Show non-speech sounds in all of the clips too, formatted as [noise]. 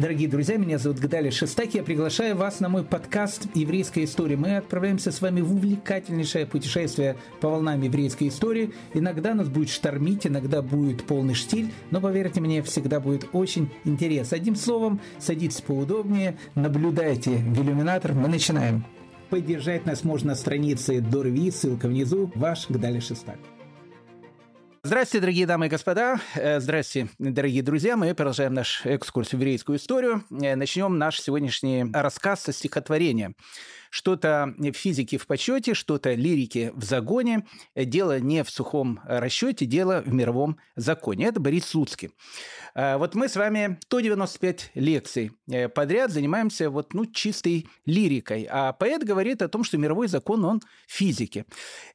Дорогие друзья, меня зовут Гадали Шестаки. Я приглашаю вас на мой подкаст «Еврейская история». Мы отправляемся с вами в увлекательнейшее путешествие по волнам еврейской истории. Иногда нас будет штормить, иногда будет полный штиль, но, поверьте мне, всегда будет очень интересно. Одним словом, садитесь поудобнее, наблюдайте в иллюминатор. Мы начинаем. Поддержать нас можно на странице Дорви, ссылка внизу. Ваш Гдали Шестак. Здравствуйте, дорогие дамы и господа. Э, здравствуйте, дорогие друзья. Мы продолжаем наш экскурс в еврейскую историю. Э, начнем наш сегодняшний рассказ со стихотворения. Что-то физики в почете, что-то лирики в загоне. Дело не в сухом расчете, дело в мировом законе. Это Борис Слуцкий. Э, вот мы с вами 195 лекций подряд занимаемся вот, ну, чистой лирикой. А поэт говорит о том, что мировой закон, он физики.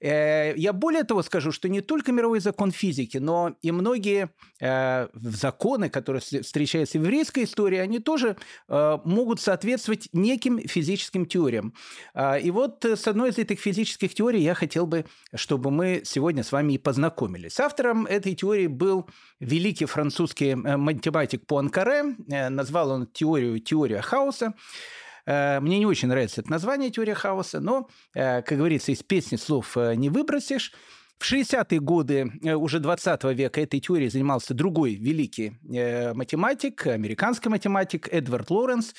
Я более того скажу, что не только мировой закон физики, но и многие э, законы, которые встречаются в еврейской истории, они тоже э, могут соответствовать неким физическим теориям. Э, и вот с одной из этих физических теорий я хотел бы, чтобы мы сегодня с вами и познакомились. Автором этой теории был великий французский э, математик Пуанкаре. Э, назвал он теорию «теория хаоса». Э, мне не очень нравится это название «теория хаоса», но, как говорится, из песни слов не выбросишь. В 60-е годы э, уже 20 века этой теорией занимался другой великий э, математик, американский математик Эдвард Лоренс,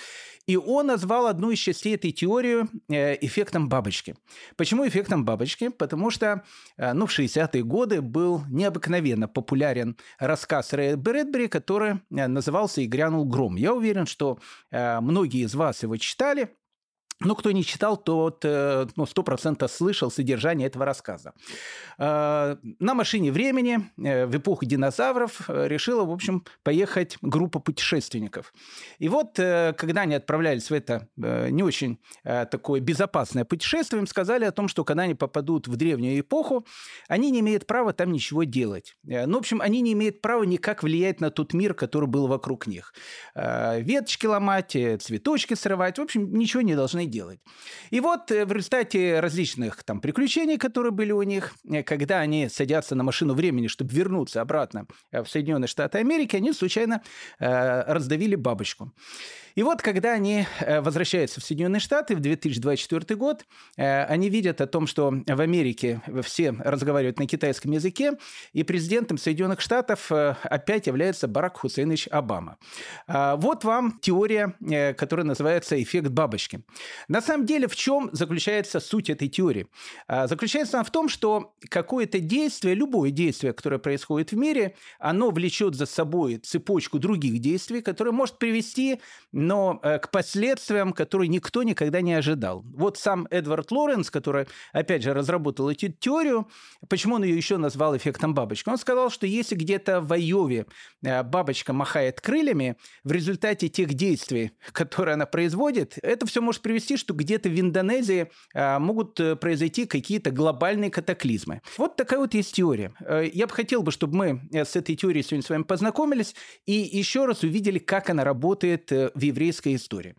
и он назвал одну из частей этой теории э, эффектом бабочки. Почему эффектом бабочки? Потому что ну, в 60-е годы был необыкновенно популярен рассказ Рэя Брэдбери, который назывался «И грянул гром». Я уверен, что многие из вас его читали – ну, кто не читал, тот э, ну, 100% слышал содержание этого рассказа. Э, на машине времени э, в эпоху динозавров решила, в общем, поехать группа путешественников. И вот, когда они отправлялись в это не очень такое безопасное путешествие, им сказали о том, что когда они попадут в древнюю эпоху, они не имеют права там ничего делать. Ну, в общем, они не имеют права никак влиять на тот мир, который был вокруг них. Веточки ломать, цветочки срывать, в общем, ничего не должны делать. И вот э, в результате различных там приключений, которые были у них, э, когда они садятся на машину времени, чтобы вернуться обратно э, в Соединенные Штаты Америки, они случайно э, раздавили бабочку. И вот, когда они возвращаются в Соединенные Штаты в 2024 год, они видят о том, что в Америке все разговаривают на китайском языке, и президентом Соединенных Штатов опять является Барак Хусейнович Обама. Вот вам теория, которая называется эффект бабочки. На самом деле, в чем заключается суть этой теории? А, заключается она в том, что какое-то действие, любое действие, которое происходит в мире, оно влечет за собой цепочку других действий, которые может привести но, э, к последствиям, которые никто никогда не ожидал. Вот сам Эдвард Лоренс, который, опять же, разработал эту теорию, почему он ее еще назвал эффектом бабочки? Он сказал, что если где-то в Айове э, бабочка махает крыльями, в результате тех действий, которые она производит, это все может привести что где-то в Индонезии а, могут э, произойти какие-то глобальные катаклизмы. Вот такая вот есть теория. Э, я бы хотел бы, чтобы мы э, с этой теорией сегодня с вами познакомились и еще раз увидели, как она работает в еврейской истории.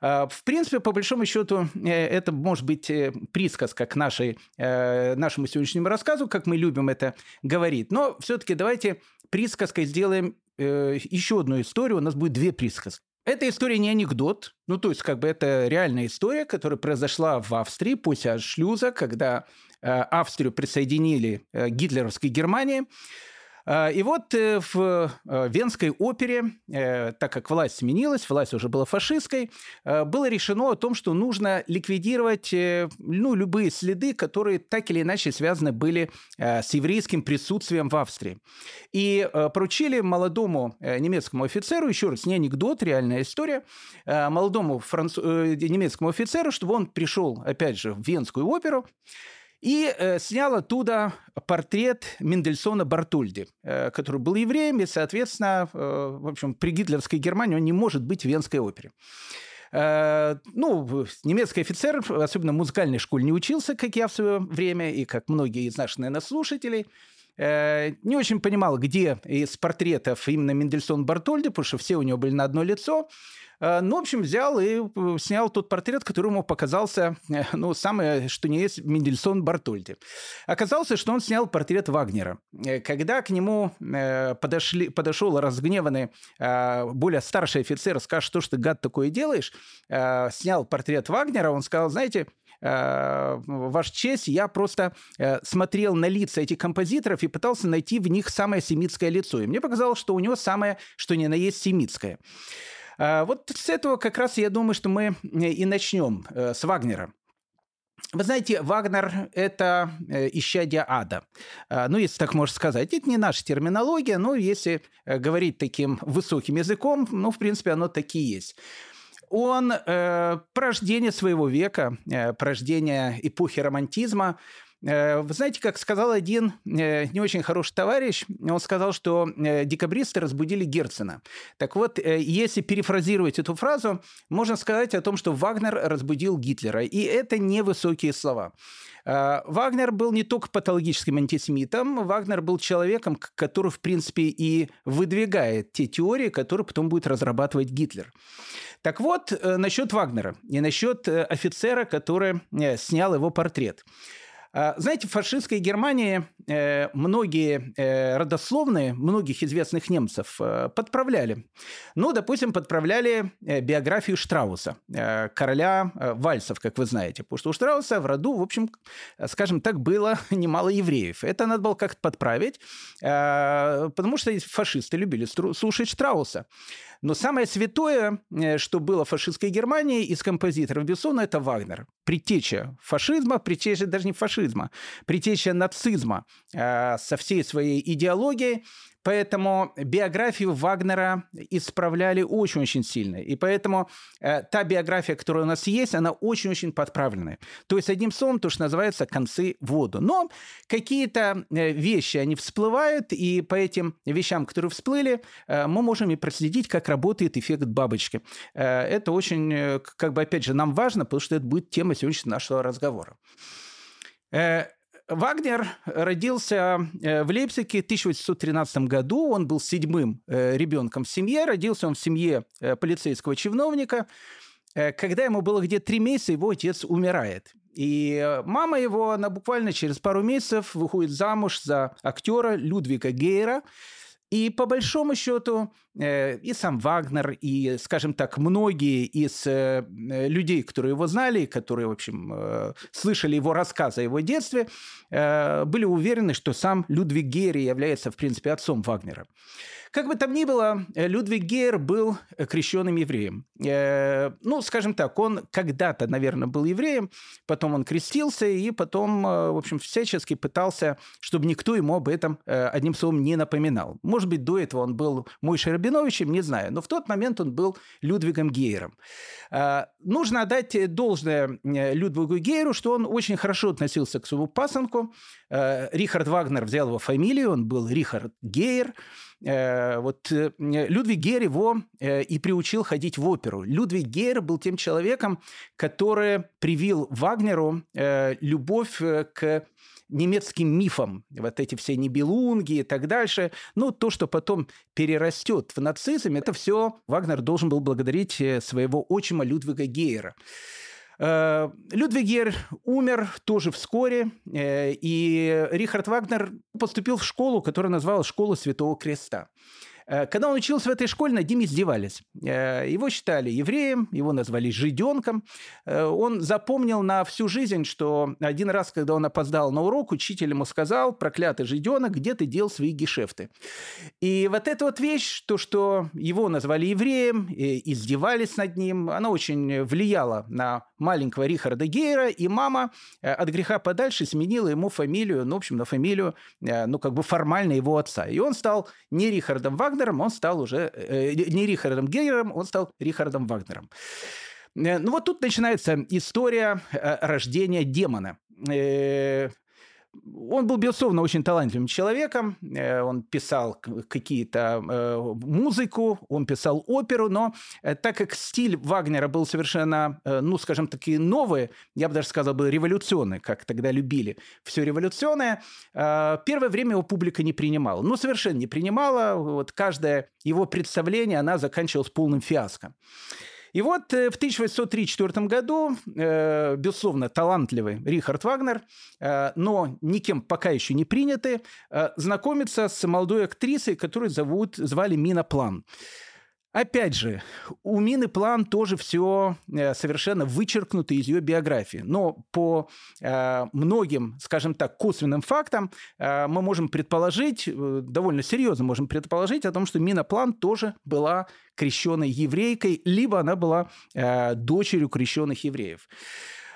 В принципе, по большому счету, это может быть присказка к нашей, нашему сегодняшнему рассказу, как мы любим это говорить. Но все-таки давайте присказкой сделаем еще одну историю. У нас будет две присказки. Эта история не анекдот, ну то есть как бы это реальная история, которая произошла в Австрии после шлюза, когда э, Австрию присоединили э, гитлеровской Германии. А, и вот э, в э, Венской опере, э, так как власть сменилась, власть уже была фашистской, было решено о том, что нужно ликвидировать ну, любые следы, которые так или иначе связаны были с еврейским присутствием в Австрии. И поручили молодому немецкому офицеру, еще раз, не анекдот, реальная история, молодому француз... немецкому офицеру, чтобы он пришел, опять же, в Венскую оперу, и э, снял оттуда портрет Мендельсона Бартольди, э, который был евреем, и, соответственно, э, в общем, при гитлеровской Германии он не может быть в Венской опере. Э, ну, немецкий офицер, особенно в музыкальной школе, не учился, как я в свое время, и как многие из наших, наверное, слушателей. не очень понимал, где из портретов именно Мендельсон Бартольди, потому что все у него были на одно лицо. Э, ну, в общем, взял и э, снял тот портрет, который ему показался, э, ну, самое, что не есть, Мендельсон Бартольди. Оказалось, что он снял портрет Вагнера. Когда к нему подошли, подошел разгневанный более старший офицер, сказал, что ж ты, гад, такое делаешь, снял портрет Вагнера, он сказал, знаете, ваш честь, я просто смотрел на лица этих композиторов и пытался найти в них самое семитское лицо. И мне показалось, что у него самое, что ни на есть семитское. А, вот с этого как раз я думаю, что мы э, и начнем э, с Вагнера. Вы знаете, Вагнер – это э, исчадие ада. А, ну, если так можно сказать. Это не наша терминология, но если говорить таким высоким языком, ну, в принципе, оно таки есть. Он э, порождение своего века, э, порождение эпохи романтизма – вы знаете, как сказал один э, не очень хороший товарищ, он сказал, что э, декабристы разбудили Герцена. Так вот, если перефразировать эту фразу, можно сказать о том, что Вагнер разбудил Гитлера. И это не высокие слова. Вагнер был не только патологическим антисемитом, Вагнер был человеком, который, в принципе, и выдвигает те теории, которые потом будет разрабатывать Гитлер. Так вот, насчет Вагнера и насчет офицера, который снял его портрет. А, знаете, в фашистской Германии э, многие э, родословные многих известных немцев э, подправляли. Ну, допустим, подправляли биографию Штрауса, короля вальсов, как вы знаете. Потому что у Штрауса в роду, в общем, скажем так, было [laughs] немало евреев. Это надо было как-то подправить, потому что фашисты любили слушать Штрауса. Но самое святое, э, что было в фашистской Германии из композиторов Бессона, это Вагнер. Притеча фашизма, притеча даже не фашизма, притеча нацизма э, со всей своей идеологией, Поэтому биографию Вагнера исправляли очень-очень сильно. И поэтому э, та биография, которая у нас есть, она очень-очень подправленная. То есть, одним словом, то, что называется, концы в воду. Но какие-то э, вещи, они всплывают, и по этим вещам, которые всплыли, э, мы можем и проследить, как работает эффект бабочки. Э, это очень, э, как бы, опять же, нам важно, потому что это будет тема сегодняшнего нашего разговора. Вагнер родился э, в Лейпциге в 1813 году. Он был седьмым э, ребенком в семье. Родился он в семье э, полицейского чиновника. Когда ему было где-то три месяца, его отец умирает. И мама его, она буквально через пару месяцев выходит замуж за актера Людвига Гейра. И по большому счету э, и сам Вагнер, и, скажем так, многие из э, людей, которые его знали, которые, в общем, э, слышали его рассказы о его детстве, были уверены, что сам Людвиг Герри является, в принципе, отцом Вагнера. Как бы там ни было, э, Людвиг Гейер был э, крещенным евреем. Э, ну, скажем так, он когда-то, наверное, был евреем, потом он крестился, и потом, в общем, всячески пытался, чтобы никто ему об этом, одним словом, не напоминал. Может быть, до этого он был Мойшей Рабиновичем, не знаю, но в тот момент он был Людвигом Гейером. Нужно отдать должное Людвигу Гейеру, что он очень хорошо относился к своему пасынку. Рихард Вагнер взял его фамилию, он был Рихард Гейер. Э, вот э, Людвиг Гейр его э, и приучил ходить в оперу. Людвиг Гейр был тем человеком, который привил Вагнеру любовь к немецким мифам, вот эти все небелунги и так дальше. Ну, то, что потом перерастет в нацизм, это все Вагнер должен был благодарить своего отчима Людвига Гейера. Э, Людвиг Гер умер тоже вскоре, э, и Рихард Вагнер поступил в школу, которая называлась «Школа Святого Креста». Э, когда он учился в этой школе, над ним издевались. Э, его считали евреем, его назвали жиденком. Э, он запомнил на всю жизнь, что один раз, когда он опоздал на урок, учитель ему сказал, проклятый жиденок, где ты дел свои гешефты? И вот эта вот вещь, то, что его назвали евреем, издевались над ним, она очень влияла на маленького Рихарда Гейра, и мама от греха подальше сменила ему фамилию, ну, в общем, на фамилию, ну, как бы формально его отца. И он стал не Рихардом Вагнером, Вагнером, он стал уже э, не Рихардом Гейером, он стал Рихардом Вагнером. Э, ну вот тут начинается история э, рождения демона. Он был, безусловно, очень талантливым человеком. Э, он писал какие-то э, музыку, он писал оперу, но э, так как стиль Вагнера был совершенно, ну, скажем таки, новый, я бы даже сказал бы революционный, как тогда любили все революционное, первое время его публика не принимала. Ну, совершенно не принимала. Вот каждое его представление, она заканчивалась полным фиаско. И вот э, в 1834 году, э, безусловно, талантливый Рихард Вагнер, э, но никем пока еще не принятый, знакомится с молодой актрисой, которую зовут, звали Мина План. Опять же, у Мины План тоже все э, совершенно вычеркнуто из ее биографии. Но по э, многим, скажем так, косвенным фактам э, мы можем предположить, э, довольно серьезно можем предположить о том, что Мина План тоже была крещенной еврейкой, либо она была э, дочерью крещенных евреев.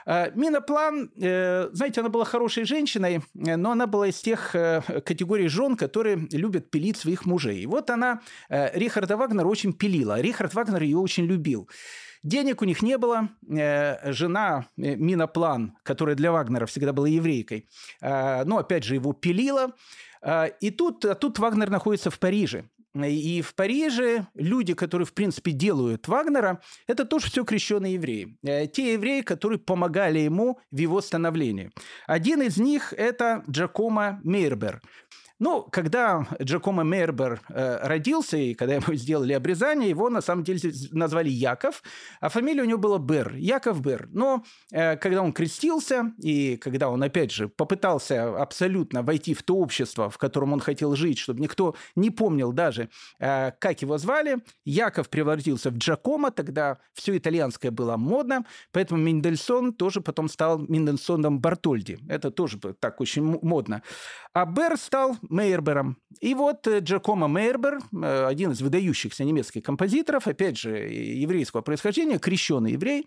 Э, Мина План, э, знаете, она была хорошей женщиной, э, но она была из тех категорий жен, которые любят пилить своих мужей. И вот она Рихарда Вагнера очень пилила. Рихард Вагнер ее очень любил. Денег у них не было. Жена Мина План, которая для Вагнера всегда была еврейкой, но опять же его пилила. И тут, тут Вагнер находится в Париже. И в Париже люди, которые, в принципе, делают Вагнера, это тоже все крещенные евреи. Э, те евреи, которые помогали ему в его становлении. Один из них – это Джакомо Мейрбер. Ну, когда Джакомо Мейербер э, родился, и когда ему [laughs] сделали обрезание, его на самом деле назвали Яков, а фамилия у него была Бер, Яков Бер. Но э, когда он крестился, и когда он, опять же, попытался абсолютно войти в то общество, в котором он хотел жить, чтобы никто не помнил даже, э, как его звали, Яков превратился в Джакомо, тогда все итальянское было модно, поэтому Мендельсон тоже потом стал Мендельсоном Бартольди. Это тоже так очень модно. А Бер стал Мейербером. И вот э, Джакомо Мейербер, э, один из выдающихся немецких композиторов, опять же, еврейского происхождения, крещенный еврей,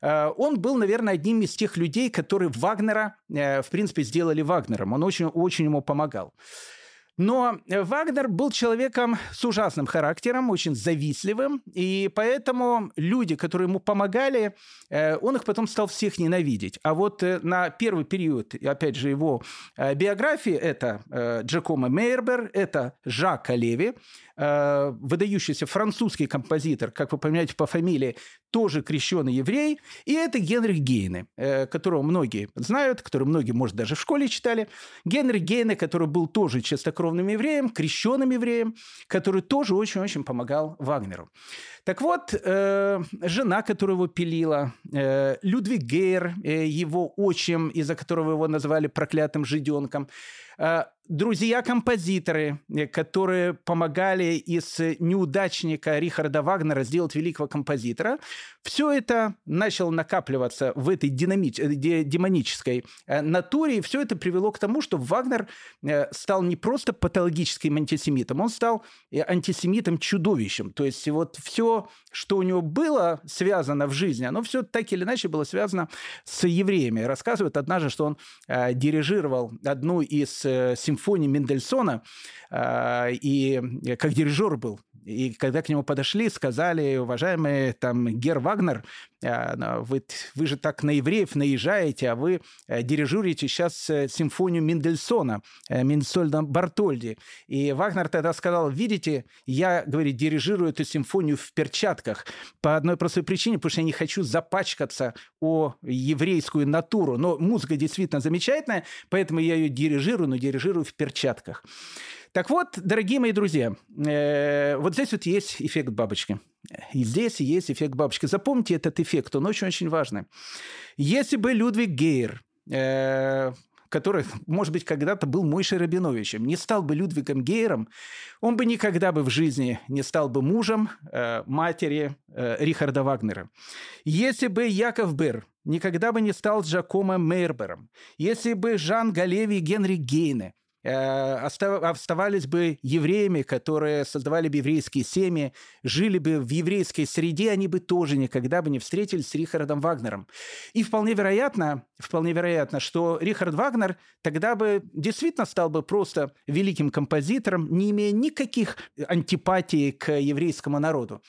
э, он был, наверное, одним из тех людей, которые Вагнера, в принципе, сделали Вагнером. Он очень, очень ему помогал. Но Вагнер был человеком с ужасным характером, очень завистливым, и поэтому люди, которые ему помогали, э, он их потом стал всех ненавидеть. А вот э, на первый период, опять же, его э, биографии, это Джакомо Мейербер, это Жак Леви, выдающийся французский композитор, как вы понимаете по фамилии, тоже крещенный еврей, и это Генрих Гейне, которого многие знают, который многие, может, даже в школе читали. Генрих Гейне, который был тоже чистокровным евреем, крещенным евреем, который тоже очень-очень помогал Вагнеру. Так вот, э, жена, которая его пилила, э, Людвиг Гейр, э, его отчим, из-за которого его назвали проклятым жиденком, друзья-композиторы, э, которые помогали из неудачника Рихарда Вагнера сделать великого композитора. Все это начало накапливаться в этой динамич... Э, демонической э, натуре, и все это привело к тому, что Вагнер стал не просто патологическим антисемитом, он стал антисемитом-чудовищем. То есть вот все, что у него было связано в жизни, оно все так или иначе было связано с евреями. Рассказывает однажды, что он дирижировал одну из симфонии Мендельсона, а, и как дирижер был. И когда к нему подошли, сказали, уважаемый там Гер Вагнер, а, вы, вы же так на евреев наезжаете, а вы э, дирижируете сейчас э, симфонию Мендельсона, э, Мендельсона Бартольди. И Вагнер тогда сказал, видите, я, говорит, дирижирую эту симфонию в перчатках по одной простой причине, потому что я не хочу запачкаться о еврейскую натуру. Но музыка действительно замечательная, поэтому я ее дирижирую, но дирижирую в перчатках. Так вот, дорогие мои друзья, э, вот здесь вот есть эффект бабочки. И здесь есть эффект бабочки. Запомните этот эффект, он очень-очень важный. Если бы Людвиг Гейер, э, который, может быть, когда-то был Мойшей Рабиновичем, не стал бы Людвигом Гейером, он бы никогда бы в жизни не стал бы мужем э, матери Рихарда Вагнера. Если бы Яков Бер никогда бы не стал Джакомо Мейербером, если бы Жан Галеви и Генри Гейне оставались бы евреями, которые создавали бы еврейские семьи, жили бы в еврейской среде, они бы тоже никогда бы не встретились с Рихардом Вагнером. И вполне вероятно, вполне вероятно, что Рихард Вагнер тогда бы действительно стал бы просто великим композитором, не имея никаких антипатий к еврейскому народу.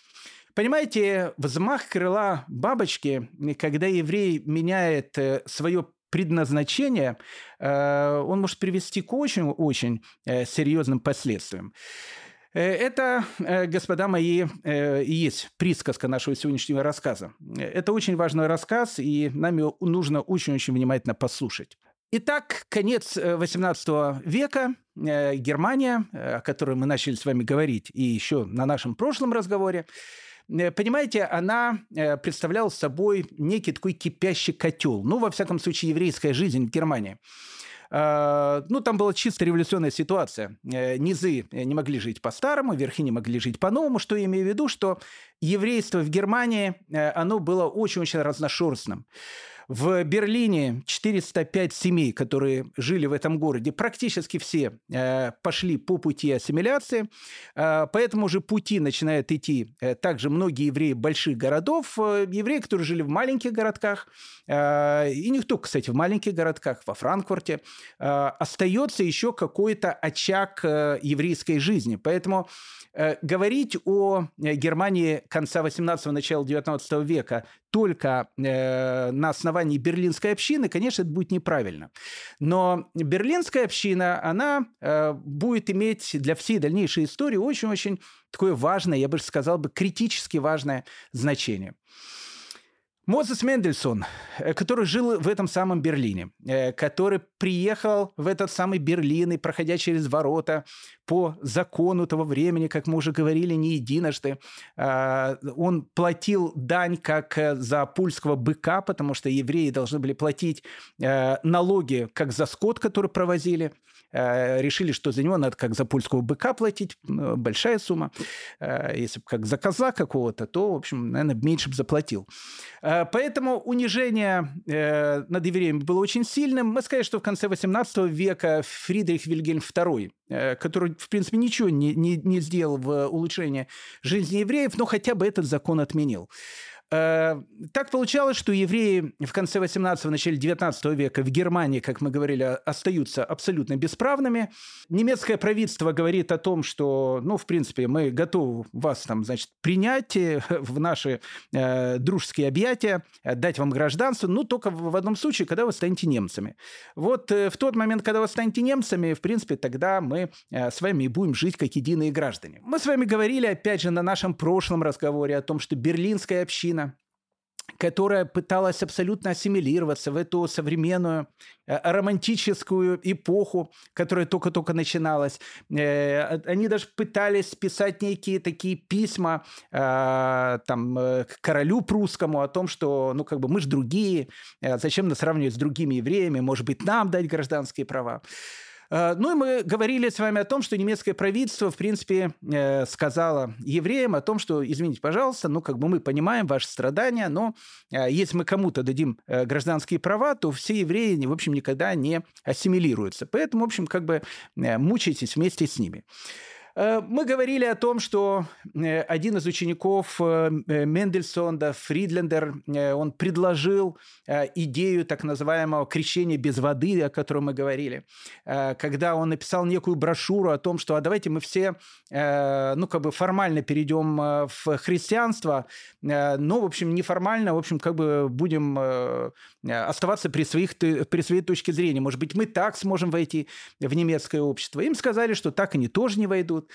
Понимаете, взмах крыла бабочки, когда еврей меняет э, свое предназначения, он может привести к очень-очень серьезным последствиям. Это, господа мои, и есть присказка нашего сегодняшнего рассказа. Это очень важный рассказ, и нам его нужно очень-очень внимательно послушать. Итак, конец XVIII века, Германия, о которой мы начали с вами говорить и еще на нашем прошлом разговоре, Э, понимаете, она э, представляла собой некий такой кипящий котел. Ну, во всяком случае, еврейская жизнь в Германии. А, ну, там была чисто революционная ситуация. Э, низы не могли жить по-старому, верхи не могли жить по-новому, что я имею в виду, что еврейство в Германии, оно было очень-очень разношерстным. В Берлине 405 семей, которые жили в этом городе, практически все э, пошли по пути ассимиляции. Э, по этому же пути начинают идти э, также многие евреи больших городов, евреи, которые жили в маленьких городках, и не только, кстати, в маленьких городках, во Франкфурте, остается еще какой-то очаг еврейской жизни. Поэтому говорить о Германии конца 18-го, начала 19 века только на основании основании берлинской общины, конечно, это будет неправильно. Но берлинская община, она э, будет иметь для всей дальнейшей истории очень-очень такое важное, я бы сказал бы, критически важное значение. Мозес Мендельсон, э, который жил в этом самом Берлине, э, который приехал в этот самый Берлин и, проходя через ворота по закону того времени, как мы уже говорили не единожды, э, он платил дань как за пульского быка, потому что евреи должны были платить налоги как за скот, который провозили, решили, что за него надо как за польского быка платить, большая сумма. Если бы как за коза какого-то, то, в общем, наверное, меньше бы заплатил. Э, поэтому унижение э, над евреями было очень сильным. Мы сказали, что в конце XVIII века Фридрих Вильгельм II, э, который, в принципе, ничего не, не, не сделал в улучшении жизни евреев, но хотя бы этот закон отменил. Э, так получалось, что евреи в конце 18-го, начале 19 века в Германии, как мы говорили, остаются абсолютно бесправными. Немецкое правительство говорит о том, что, ну, в принципе, мы готовы вас там, значит, принять э, в наши э, дружеские объятия, дать вам гражданство, ну, только в одном случае, когда вы станете немцами. Вот э, в тот момент, когда вы станете немцами, в принципе, тогда мы э, с вами будем жить как единые граждане. Мы с вами говорили, опять же, на нашем прошлом разговоре о том, что берлинская община которая пыталась абсолютно ассимилироваться в эту современную э, романтическую эпоху, которая только-только начиналась. Э, они даже пытались писать некие такие письма э, там, к королю прусскому о том, что ну, как бы мы же другие, зачем нас сравнивать с другими евреями, может быть, нам дать гражданские права. Э, ну и мы говорили с вами о том, что немецкое правительство, в принципе, э, сказало евреям о том, что, извините, пожалуйста, ну как бы мы понимаем ваши страдания, но э, если мы кому-то дадим гражданские права, то все евреи, в общем, никогда не ассимилируются. Поэтому, в общем, как бы мучайтесь вместе с ними. Э, мы говорили о том, что э, один из учеников э, Мендельсона, Фридлендер, он предложил идею так называемого крещения без воды, о котором мы говорили, когда он написал некую брошюру о том, что а давайте мы все, ну, как бы формально перейдем в христианство, но, в общем, неформально, в общем, как бы будем оставаться при, своих, при своей точке зрения. Может быть, мы так сможем войти в немецкое общество. Им сказали, что так они тоже не войдут.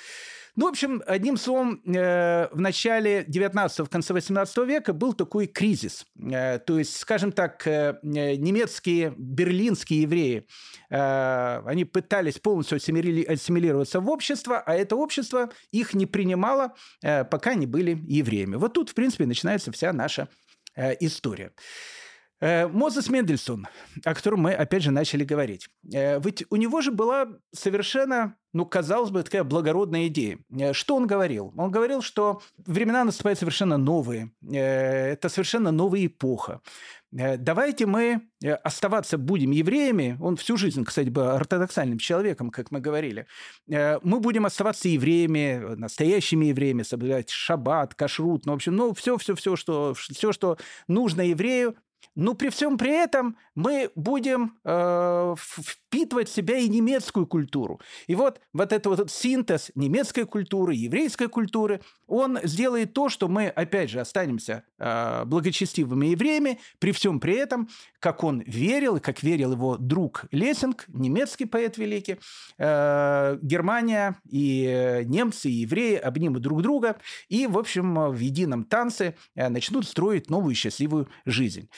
Ну, в общем, одним словом, э, в начале 19 в конце 18 века был такой кризис. Э, то есть, скажем так, э, немецкие, берлинские евреи, они пытались полностью ассимилироваться в общество, а это общество их не принимало, пока они были евреями. Вот тут, в принципе, начинается вся наша история. Э, Мозес Мендельсон, о котором мы, опять же, начали говорить. Э, ведь у него же была совершенно, ну, казалось бы, такая благородная идея. Э, что он говорил? Он говорил, что времена наступают совершенно новые. Это совершенно новая эпоха. Давайте мы оставаться будем евреями. Он всю жизнь, кстати, был ортодоксальным человеком, как мы говорили. Мы будем оставаться евреями, настоящими евреями, соблюдать шаббат, кашрут, ну, в общем, ну, все-все-все, что, все, что нужно еврею, но при всем при этом мы будем э, впитывать в себя и немецкую культуру. И вот, вот этот вот синтез немецкой культуры, еврейской культуры, он сделает то, что мы, опять же, останемся э, благочестивыми евреями, при всем при этом, как он верил, и как верил его друг Лессинг, немецкий поэт великий, э, Германия и немцы, и евреи обнимут друг друга и, в общем, в едином танце э, начнут строить новую счастливую жизнь.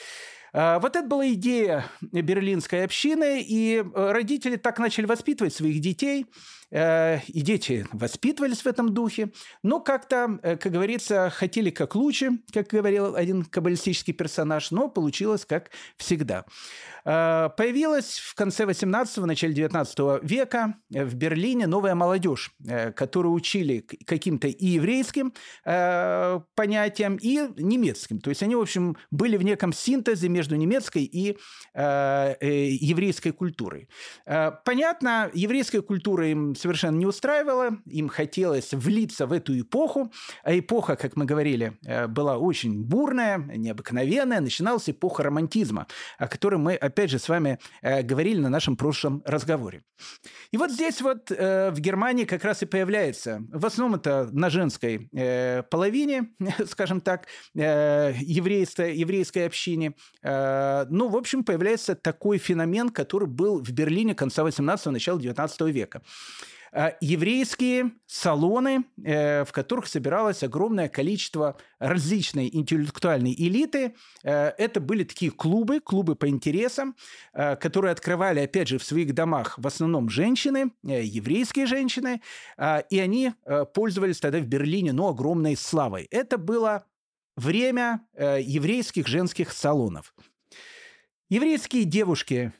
А, вот это была идея берлинской общины, и э, родители так начали воспитывать своих детей – и дети воспитывались в этом духе, но как-то, э, как говорится, хотели как лучше, как говорил один каббалистический персонаж, но получилось как всегда. Э, появилась в конце 18-го, начале 19 века в Берлине новая молодежь, которую учили каким-то и еврейским понятиям, и немецким. То есть они, в общем, были в неком синтезе между немецкой и еврейской культурой. Понятно, еврейская культура им совершенно не устраивало, им хотелось влиться в эту эпоху, а эпоха, как мы говорили, э, была очень бурная, необыкновенная, начиналась эпоха романтизма, о которой мы, опять же, с вами э, говорили на нашем прошлом разговоре. И вот здесь вот э, в Германии как раз и появляется, в основном это на женской половине, [laughs] скажем так, еврейской, еврейской общине, ну, в общем, появляется такой феномен, который был в Берлине конца 18-го, начала 19 века. Э, еврейские салоны, э, в которых собиралось огромное количество различной интеллектуальной элиты. Э, это были такие клубы, клубы по интересам, которые открывали, опять же, в своих домах в основном женщины, еврейские женщины, и они пользовались тогда в Берлине, ну, огромной славой. Это было время еврейских женских салонов. Еврейские девушки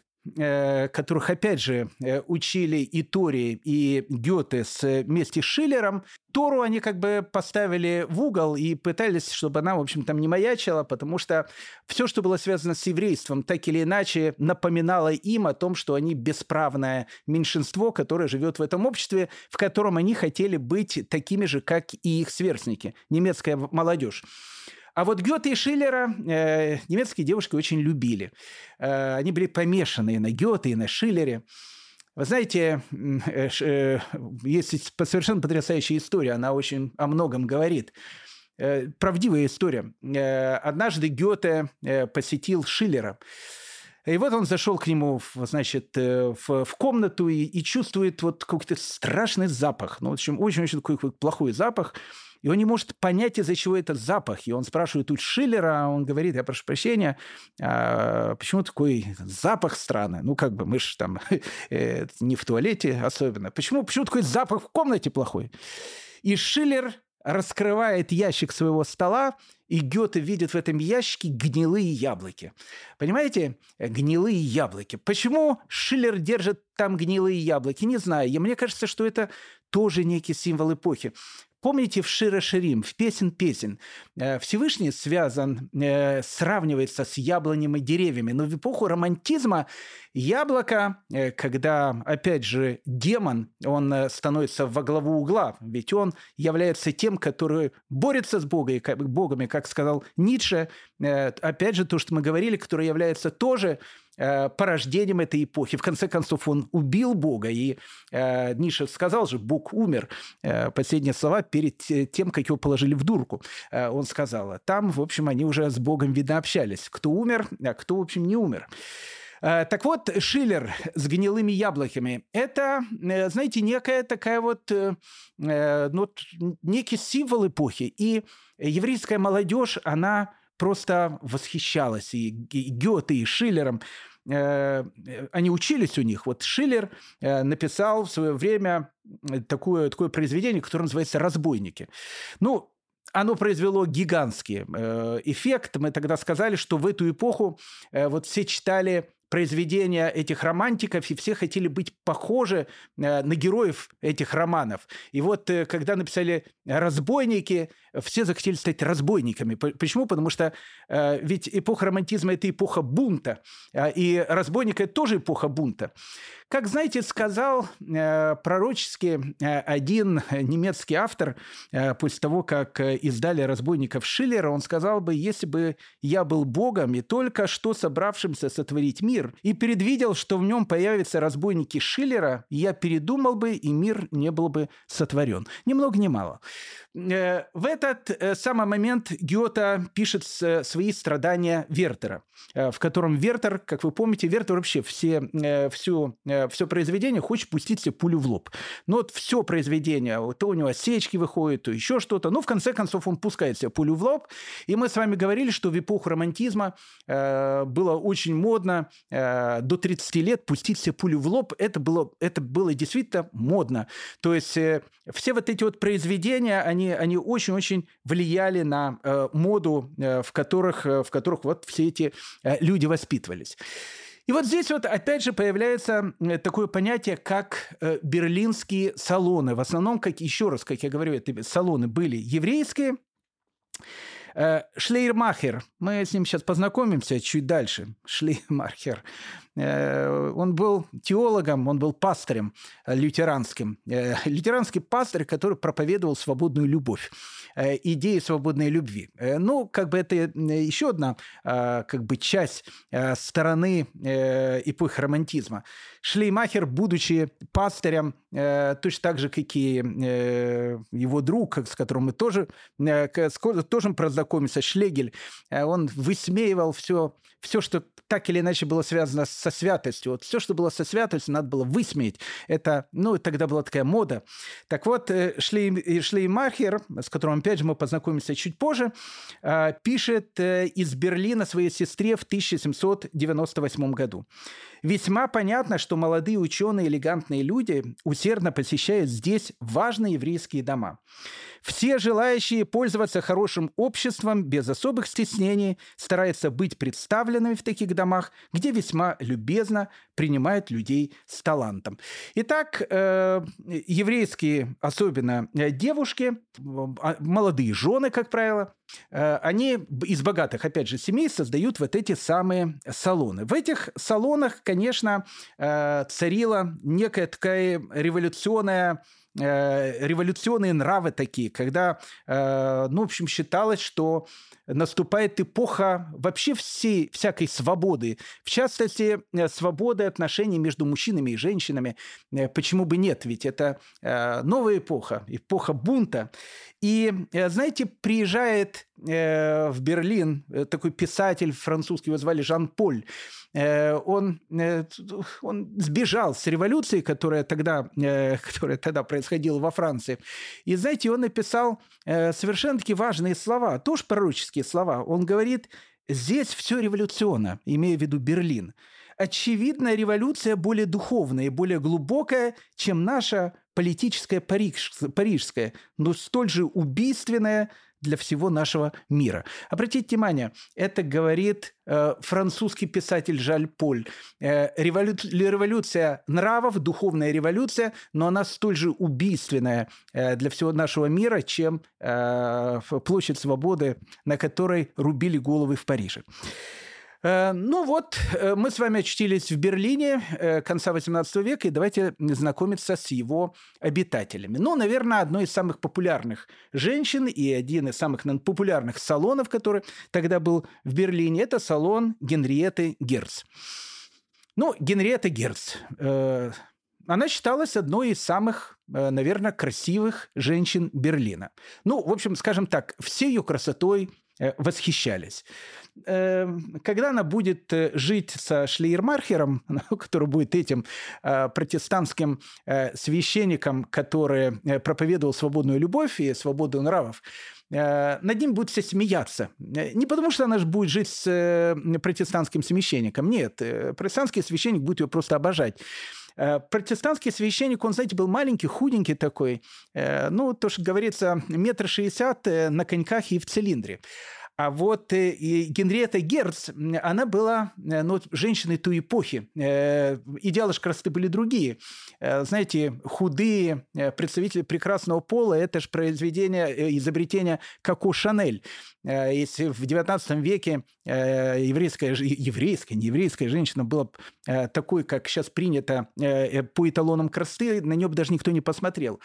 которых, опять же, э, учили и Тори, и Гёте с, вместе с Шиллером, Тору они как бы поставили в угол и пытались, чтобы она, в общем, там не маячила, потому что все, что было связано с еврейством, так или иначе напоминало им о том, что они бесправное меньшинство, которое живет в этом обществе, в котором они хотели быть такими же, как и их сверстники, немецкая молодежь. А вот Гёте и Шиллера э, немецкие девушки очень любили. Э, они были помешаны на Гёте, и на Шиллере. Вы знаете, э, э, есть совершенно потрясающая история, она очень о многом говорит. Э, правдивая история. Э, однажды Гёте посетил Шиллера. И вот он зашел к нему, значит, в, в комнату и, и чувствует вот какой-то страшный запах. Ну, в общем, очень-очень такой плохой запах. И он не может понять, из-за чего этот запах. И он спрашивает у Шиллера, он говорит, я прошу прощения, а почему такой запах странный? Ну, как бы мы же там [laughs] э, не в туалете особенно. Почему, почему такой запах в комнате плохой? И Шиллер раскрывает ящик своего стола, и Гёте видит в этом ящике гнилые яблоки. Понимаете? Гнилые яблоки. Почему Шиллер держит там гнилые яблоки? Не знаю. И мне кажется, что это тоже некий символ эпохи. Помните в Шира Ширим, в песен песен, э, Всевышний связан, э, сравнивается с яблонями деревьями, но в эпоху романтизма яблоко, э, когда, опять же, демон, он становится во главу угла, ведь он является тем, который борется с Богом, богами, как сказал Ницше, опять же, то, что мы говорили, который является тоже порождением этой эпохи. В конце концов, он убил Бога, и э, Ниша сказал же, Бог умер. Э, последние слова перед тем, как его положили в дурку. Э, он сказал, там, в общем, они уже с Богом, видно, общались. Кто умер, а кто, в общем, не умер. Э, так вот, Шиллер с гнилыми яблоками – это, э, знаете, некая такая вот, ну, некий символ эпохи. И еврейская молодежь, она просто восхищалась и Гёте, и Шиллером. Э, они учились у них. Вот Шиллер э, написал в свое время такое, такое произведение, которое называется «Разбойники». Ну, оно произвело гигантский э, эффект. Мы тогда сказали, что в эту эпоху вот все читали произведения этих романтиков, и все хотели быть похожи на героев этих романов. И вот когда написали «Разбойники», все захотели стать разбойниками. Почему? Потому что э, ведь эпоха романтизма – это эпоха бунта, э, и разбойник – это тоже эпоха бунта. Как, знаете, сказал э, пророчески э, один немецкий автор э, после того, как издали «Разбойников» Шиллера, он сказал бы, если бы я был богом и только что собравшимся сотворить мир, и предвидел, что в нем появятся разбойники Шиллера, я передумал бы, и мир не был бы сотворен. Ни много ни мало. Э, в этот э, самый момент Гёта пишет свои страдания Вертера, в котором Вертер, как вы помните, Вертер вообще все, все, все произведение хочет пустить себе пулю в лоб. Но вот все произведение, то у него осечки выходят, то еще что-то, но в конце концов он пускает себе пулю в лоб. И мы с вами говорили, что в эпоху романтизма было очень модно до 30 лет пустить себе пулю в лоб. Это было, это было действительно модно. То есть все вот эти вот произведения, они они, они очень-очень влияли на э, моду, э, в, которых, э, в которых вот все эти э, люди воспитывались. И вот здесь вот опять же появляется э, такое понятие, как э, берлинские салоны. В основном, как еще раз, как я говорю, это салоны были еврейские, э, Шлейермахер, мы с ним сейчас познакомимся чуть дальше. Шлейермахер. Он был теологом, он был пастырем лютеранским. Лютеранский пастырь, который проповедовал свободную любовь, идеи свободной любви. Ну, как бы это еще одна как бы часть стороны эпохи романтизма. Шлеймахер, будучи пастырем, точно так же, как и его друг, с которым мы тоже, тоже познакомимся, Шлегель, он высмеивал все, все, что так или иначе было связано со святостью. Вот все, что было со святостью, надо было высмеять. Это, ну, тогда была такая мода. Так вот, э, Шлей, Шлеймахер, с которым, опять же, мы познакомимся чуть позже, э, пишет э, из Берлина своей сестре в 1798 году. Весьма понятно, что молодые ученые, элегантные люди усердно посещают здесь важные еврейские дома. Все желающие пользоваться хорошим обществом без особых стеснений стараются быть представленными в таких домах, где весьма любезно принимают людей с талантом. Итак, э, еврейские, особенно э, девушки, а, молодые жены, как правило, э, они из богатых, опять же, семей создают вот эти самые салоны. В этих салонах, конечно, царила некая такая революционная Э, революционные нравы такие, когда, э, ну, в общем, считалось, что наступает эпоха вообще всей, всякой свободы. В частности, э, свободы отношений между мужчинами и женщинами. Почему бы нет? Ведь это новая эпоха, эпоха бунта. И, знаете, приезжает в Берлин такой писатель французский, его звали Жан-Поль. Он, он сбежал с революции, которая тогда, [laughs] которая тогда происходила во Франции. И, знаете, он написал э, совершенно такие важные слова, тоже пророческие слова. Он говорит, здесь все революционно, имея в виду Берлин. Очевидно, революция более духовная более глубокая, чем наша политическая парижская, но столь же убийственная, для всего нашего мира. Обратите внимание, это говорит э, французский писатель Жаль Поль. Э, револю... Революция нравов, духовная революция, но она столь же убийственная э, для всего нашего мира, чем э, площадь свободы, на которой рубили головы в Париже. Э, ну вот, э, мы с вами очутились в Берлине э, конца XVIII века, и давайте знакомиться с его обитателями. Ну, наверное, одной из самых популярных женщин и один из самых наверное, популярных салонов, который тогда был в Берлине, это салон Генриеты Герц. Ну, Генриетта Герц. Она считалась одной из самых, наверное, красивых женщин Берлина. Ну, в общем, скажем так, все ее красотой восхищались. Эм, когда она будет э, жить со Шлейермархером, [laughs] который будет этим э, протестантским э, священником, который проповедовал свободную любовь и свободу нравов, над ним будут все смеяться. Не потому, что она же будет жить с протестантским священником. Нет, протестантский священник будет ее просто обожать. Протестантский священник, он, знаете, был маленький, худенький такой. Ну, то, что говорится, метр шестьдесят на коньках и в цилиндре. А вот э, Генриетта Герц, она была э, ну, женщиной той эпохи. Э, идеалы же красоты были другие. Знаете, худые представители прекрасного пола – это же произведение, изобретение Коко Шанель. Если в XIX веке еврейская, еврейская, не еврейская женщина была такой, как сейчас принято по эталонам красоты, на нее даже никто не посмотрел.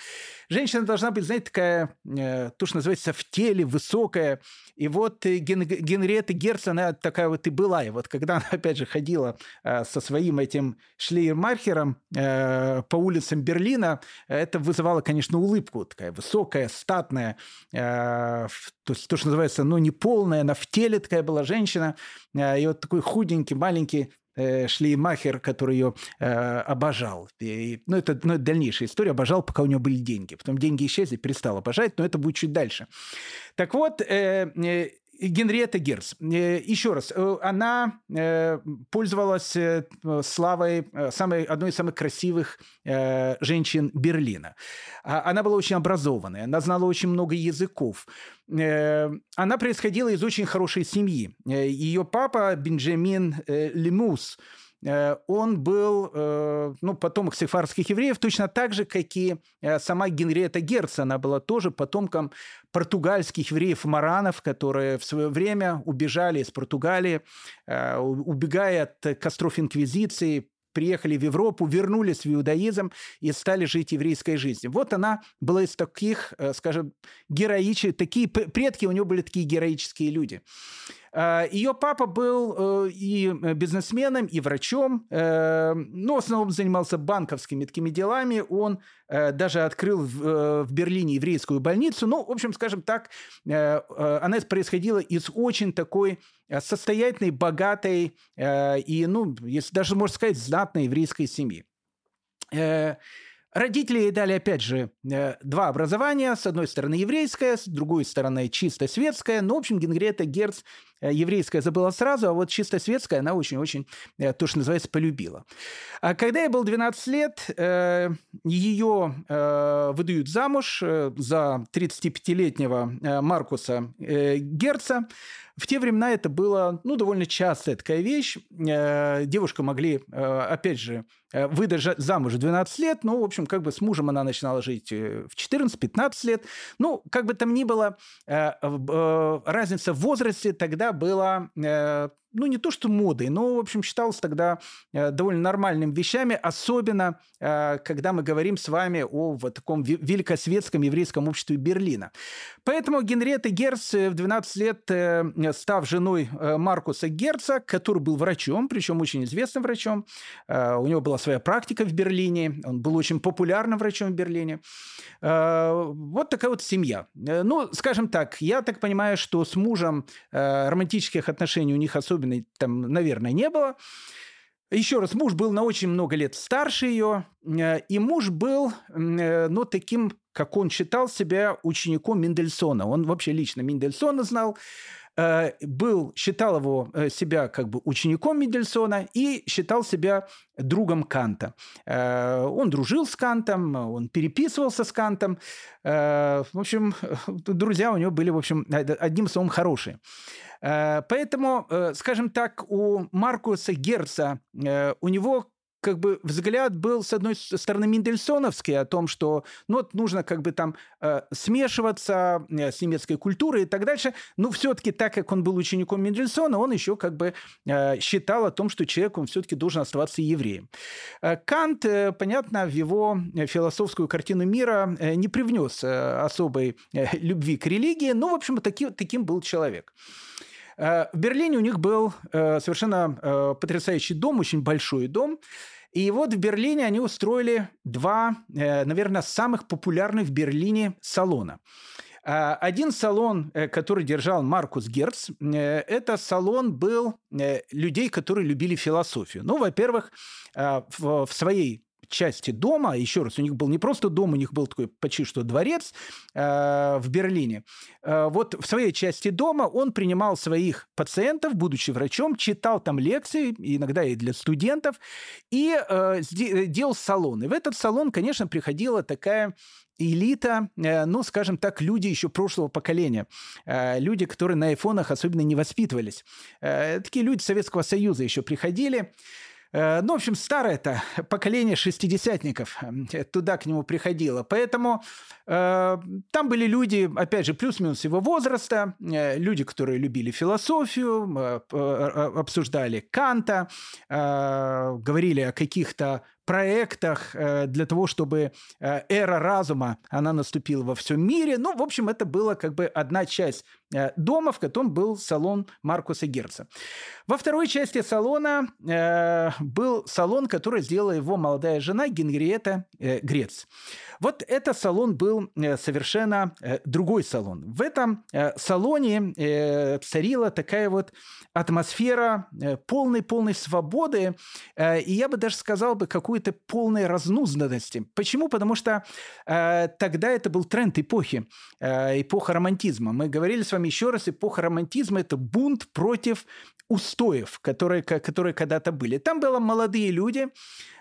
Женщина должна быть, знаете, такая, то, что называется, в теле, высокая. И вот Ген, Генриетта Герц, она такая вот и была. И вот когда она, [laughs] опять же, ходила со своим этим шлейермархером по улицам Берлина, это вызывало, конечно, улыбку. Такая высокая, статная, то, то, что называется, ну, не полная, она в теле такая была женщина. И вот такой худенький, маленький э, Шлеймахер, который ее э, обожал. И, ну, это, ну, дальнейшая история. Обожал, пока у него были деньги. Потом деньги исчезли, перестал обожать, но это будет чуть дальше. Так вот, э, э, Генриетта Герц. Э, еще раз, э, она э, пользовалась славой самой, одной из самых красивых женщин Берлина. А, она была очень образованная, она знала очень много языков. Она происходила из очень хорошей семьи. Ее папа Бенджамин Лемус – он был э, ну, потомок сефарских евреев, точно так же, как и э, сама Генриетта Герц. Она была тоже потомком португальских евреев-маранов, которые в свое время убежали из Португалии, убегая от костров Инквизиции, приехали в Европу, вернулись в иудаизм и стали жить еврейской жизнью. Вот она была из таких, скажем, героических, такие предки у нее были такие героические люди. Э, Ее папа был э, и бизнесменом, и врачом, э, но в основном занимался банковскими такими делами. Он даже открыл в Берлине еврейскую больницу. Ну, в общем, скажем так, она происходила из очень такой состоятельной, богатой и, ну, если даже можно сказать, знатной еврейской семьи. Родители ей дали, опять же, э, два образования. С одной стороны еврейское, с другой стороны чисто светское. Ну, в общем, Генгрета Герц э, еврейское забыла сразу, а вот чисто светское она очень-очень, э, то, что называется, полюбила. А когда ей было 12 лет, ее выдают замуж за 35-летнего Маркуса Герца. В те времена это было, ну, довольно частая такая вещь. Э, девушка могли, э, опять же, э, выдать замуж в 12 лет, но, в общем, как бы с мужем она начинала жить в 14-15 лет. Ну, как бы там ни было, разница в возрасте тогда была ну, не то что модой, но, в общем, считалось тогда э, довольно нормальными вещами, особенно э, когда мы говорим с вами о вот таком великосветском еврейском обществе Берлина. Поэтому Генриетта Герц в 12 лет, став женой Маркуса Герца, который был врачом, причем очень известным врачом, у него была своя практика в Берлине, он был очень популярным врачом в Берлине. Вот такая вот семья. Ну, скажем так, я так понимаю, что с мужем романтических отношений у них особенно особенной там, наверное, не было. Еще раз, муж был на очень много лет старше ее, э, и муж был, э, ну, таким, как он считал себя, учеником Мендельсона. Он вообще лично Мендельсона знал, Э, был, считал его себя как бы учеником Мендельсона и считал себя другом Канта. Он дружил с Кантом, он переписывался с Кантом. В общем, [laughs] друзья у него были, в общем, одним словом, хорошие. Поэтому, скажем так, у Маркуса Герца, у него как бы взгляд был, с одной стороны, Мендельсоновский о том, что ну, вот нужно как бы там э, смешиваться э, с немецкой культурой и так дальше. Но все-таки, так как он был учеником Мендельсона, он еще как бы э, считал о том, что человек, он все-таки должен оставаться евреем. Э, Кант, э, понятно, в его философскую картину мира э, не привнес э, особой э, любви к религии, но, в общем, таки, таким был человек. Э, в Берлине у них был э, совершенно потрясающий дом, очень большой дом, и вот в Берлине они устроили два, э, наверное, самых популярных в Берлине салона. Один салон, э, который держал Маркус Герц, э, это салон был людей, которые любили философию. Ну, во-первых, в своей части дома, еще раз, у них был не просто дом, у них был такой почти что дворец э, в Берлине. Э, вот в своей части дома он принимал своих пациентов, будучи врачом, читал там лекции, иногда и для студентов, и э, делал салоны. В этот салон, конечно, приходила такая элита, э, ну, скажем так, люди еще прошлого поколения, э, люди, которые на айфонах особенно не воспитывались. Э, такие люди Советского Союза еще приходили, Э, ну, в общем, старое это поколение шестидесятников э, туда к нему приходило. Поэтому э, там были люди, опять же, плюс-минус его возраста, э, люди, которые любили философию, э, э, обсуждали Канта, э, говорили о каких-то проектах для того, чтобы эра разума, она наступила во всем мире. Ну, в общем, это была как бы одна часть дома, в котором был салон Маркуса Герца. Во второй части салона был салон, который сделала его молодая жена Генриета Грец. Вот этот салон был совершенно другой салон. В этом салоне царила такая вот атмосфера полной-полной свободы, и я бы даже сказал бы какую-то полной разнузданности. Почему? Потому что тогда это был тренд эпохи, эпоха романтизма. Мы говорили с вами еще раз, эпоха романтизма – это бунт против устоев, которые, которые когда-то были. Там были молодые люди,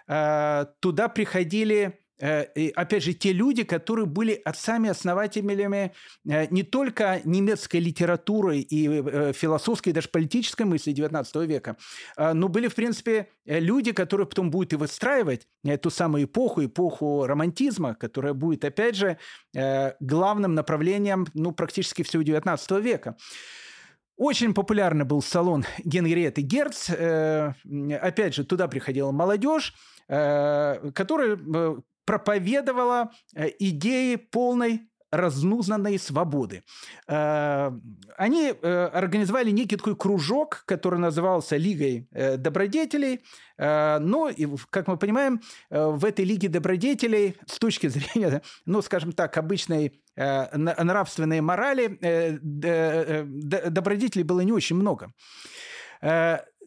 туда приходили Э, и, опять же, те люди, которые были отцами-основателями э, не только немецкой литературы и э, философской, даже политической мысли XIX века, но были, в принципе, люди, которые потом будут и выстраивать эту самую эпоху, эпоху романтизма, которая будет, опять же, главным направлением ну, практически всего XIX века. Очень популярный был салон Генриетты Герц. Опять же, туда приходила молодежь, которая проповедовала э, идеи полной разнузнанной свободы. Э, они э, организовали некий такой кружок, который назывался Лигой добродетелей. Но, как мы понимаем, в этой Лиге добродетелей с точки [laughs] зрения, ну, скажем так, обычной нравственной морали, добродетелей было не очень много.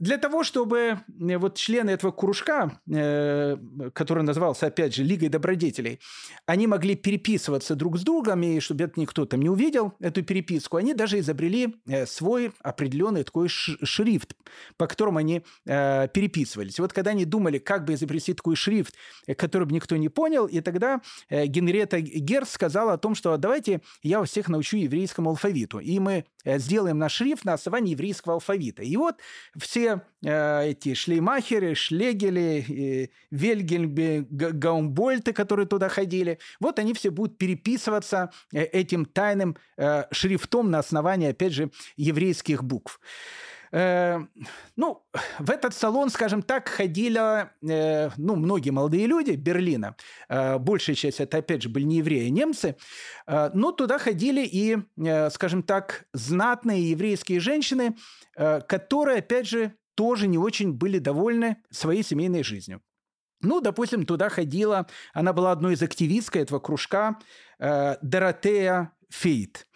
Для того, чтобы э, вот члены этого кружка, э, который назывался, опять же, Лигой добродетелей, они могли переписываться друг с другом, и чтобы это никто там не увидел, эту переписку, они даже изобрели э, свой определенный такой шрифт, по которому они переписывались. вот когда они думали, как бы изобрести такой шрифт, который бы никто не понял, и тогда Генриетта Герц сказала о том, что давайте я всех научу еврейскому алфавиту, и мы сделаем наш шрифт на основании еврейского алфавита. И вот все э, эти шлеймахеры, шлегели, вельгельбе, гаумбольты, которые туда ходили, вот они все будут переписываться э, этим тайным э, шрифтом на основании, опять же, еврейских букв. Э, ну, в этот салон, скажем так, ходили, э, ну, многие молодые люди Берлина. Э, большая часть это, опять же, были не евреи, а немцы. Э, но туда ходили и, э, скажем так, знатные еврейские женщины, э, которые, опять же, тоже не очень были довольны своей семейной жизнью. Ну, допустим, туда ходила, она была одной из активистской этого кружка, э, Доротея Фейт.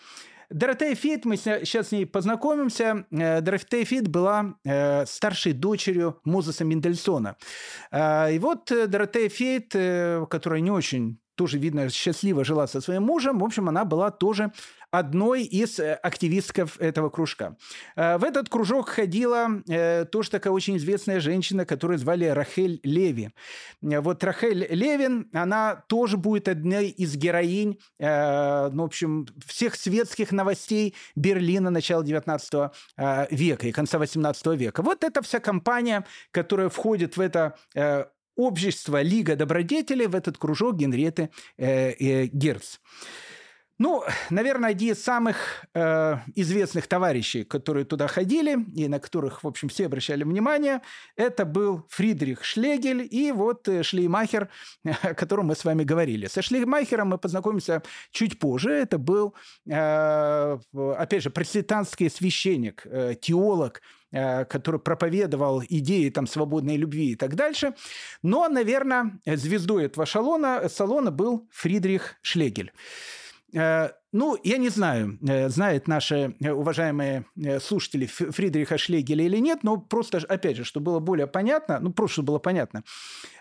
Доротея Фит, мы сейчас с ней познакомимся. Э, Доротея Фит была э, старшей дочерью Мозеса Мендельсона. Э, и вот Доротея Фит, которая не очень тоже, видно, счастливо жила со своим мужем. В общем, она была тоже одной из э, активистков этого кружка. Э, в этот кружок ходила э, тоже такая очень известная женщина, которую звали Рахель Леви. Вот Рахель Левин, она тоже будет одной из героинь, ну, в общем, всех светских новостей Берлина начала 19 века и конца 18 века. Вот эта вся компания, которая входит в это общество Лига добродетелей в этот кружок Генриеты э, э, Герц. Ну, [sighs] наверное, один из самых э, известных товарищей, которые туда ходили и на которых, в общем, все обращали внимание, это был Фридрих Шлегель и вот э, Шлеймахер, [laughs] о котором мы с вами говорили. Со Шлеймахером мы познакомимся чуть позже. Это был, э, опять же, протестантский священник, э, теолог, э, который проповедовал идеи там, свободной любви и так дальше. Но, наверное, звездой этого шалона, салона был Фридрих Шлегель. Э, ну, я не знаю, э, знают наши э, уважаемые слушатели Фридриха Шлегеля или нет, но просто, опять же, чтобы было более понятно, ну, просто чтобы было понятно.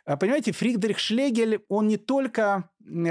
Понимаете, Фридрих Шлегель, он не только,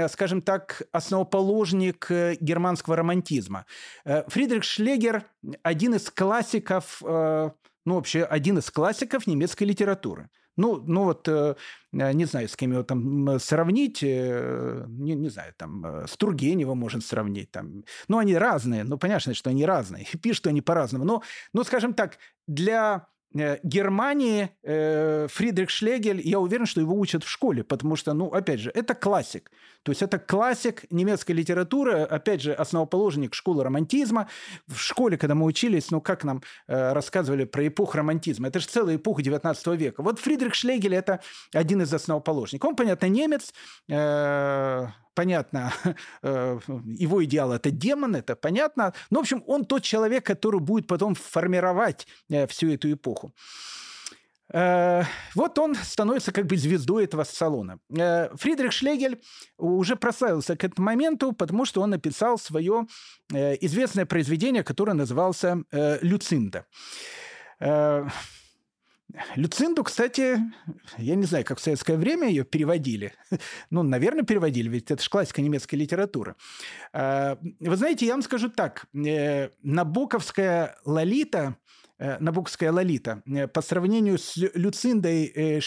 скажем так, основоположник германского романтизма. Фридрих Шлегер – один из классиков, ну, вообще, один из классиков немецкой литературы. Ну, ну вот, э, не знаю, с кем его там сравнить, э, не, не знаю, там, э, с Тургеневым можно сравнить. Там. Ну, они разные, ну, понятно, что они разные, [laughs] пишут они по-разному. Но, ну, скажем так, для э, Германии э, Фридрих Шлегель, я уверен, что его учат в школе, потому что, ну, опять же, это классик. То есть это классик немецкой литературы, опять же, основоположник школы романтизма. В школе, когда мы учились, ну, как нам э, рассказывали про эпоху романтизма, это же целая эпоха 19 века. Вот Фридрих Шлегель – это один из основоположников. Он, понятно, немец, э, понятно, [laughs] э, его идеал – это демон, это понятно. Но, в общем, он тот человек, который будет потом формировать э, всю эту эпоху. Э, вот он становится как бы звездой этого салона. Фридрих Шлегель уже прославился к этому моменту, потому что он написал свое известное произведение, которое называлось «Люцинда». Люцинду, кстати, я не знаю, как в советское время ее переводили. [laughs] Ну, наверное, переводили, ведь это же классика немецкой литературы. А, вы знаете, я вам скажу так. Э, Набоковская «Лолита» Набокская Лолита. Э, по сравнению с Люциндой э,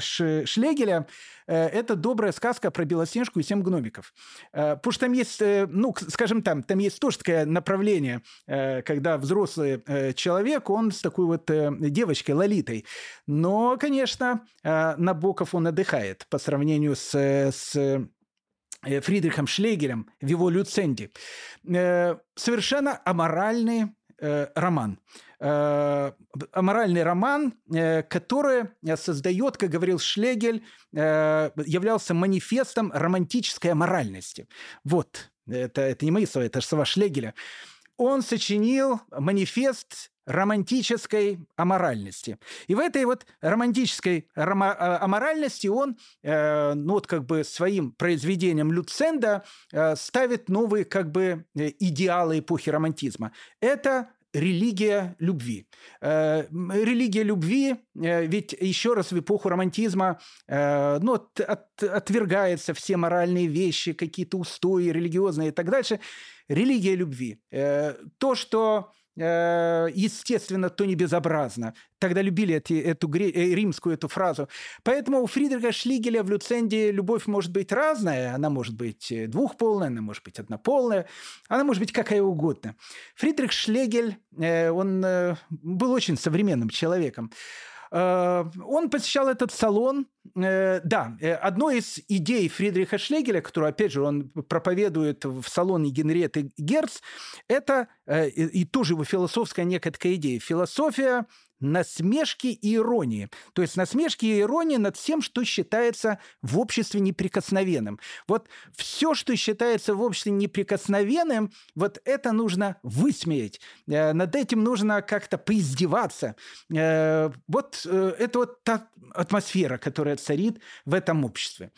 Шлегеля, это добрая сказка про Белоснежку и семь гномиков. Потому что там есть, ну, скажем там, там есть тоже такое направление, когда взрослый человек, он с такой вот девочкой Лолитой. Но, конечно, Набоков, он отдыхает по сравнению с, с Фридрихом Шлегелем в его Люценде. Совершенно аморальный э, роман. Э, моральный роман, э, который создает, как говорил Шлегель, являлся манифестом романтической моральности. Вот, это, это не мои слова, это слова Шлегеля. Он сочинил манифест романтической аморальности. И в этой вот романтической а, аморальности он, э, ну вот как бы своим произведением Люценда э, ставит новые как бы э, идеалы эпохи романтизма. Это религия любви. Э, религия любви, э, ведь еще раз в эпоху романтизма э, ну, от, от, отвергаются все моральные вещи, какие-то устои религиозные и так дальше. Религия любви. То, что Э, естественно, то не безобразно. Тогда любили эти, эту э, римскую эту фразу. Поэтому у Фридриха Шлигеля в Люценде любовь может быть разная. Она может быть э, двухполная, она может быть однополная, она может быть какая угодно. Фридрих Шлегель, он был очень современным человеком. Э, он посещал этот салон. Э, да, э, одной из идей Фридриха Шлегеля, которую, опять же, он проповедует в салоне Генриеты Герц, это и тоже его философская некая идея. Философия насмешки и иронии. То есть насмешки и ирония над всем, что считается в обществе неприкосновенным. Вот все, что считается в обществе неприкосновенным, вот это нужно высмеять. Э, над этим нужно как-то поиздеваться. Э, вот э, это вот та атмосфера, которая царит в этом обществе.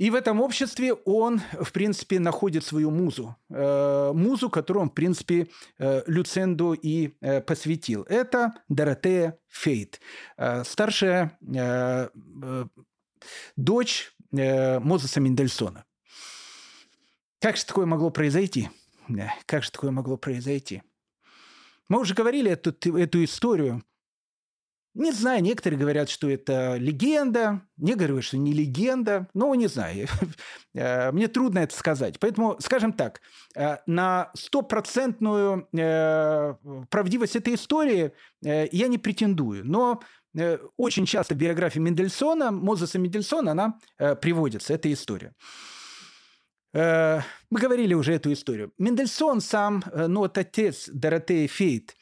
И в этом обществе он, в принципе, находит свою музу. Э, музу, которую он, в принципе, э, Люценду и э, посвятил. Это Доротея Фейт, старшая дочь Мозеса Мендельсона. Как же такое могло произойти? Как же такое могло произойти? Мы уже говорили эту, эту историю не знаю, некоторые говорят, что это легенда, некоторые говорят, что не легенда, но не знаю. [laughs] Э, мне трудно это сказать. Поэтому, скажем так, э, на стопроцентную э, правдивость этой истории я не претендую. Но очень часто в биографии Мендельсона, Мозеса Мендельсона, она приводится, эта история. Мы говорили уже эту историю. Мендельсон сам, ну вот отец Доротеи Фейт,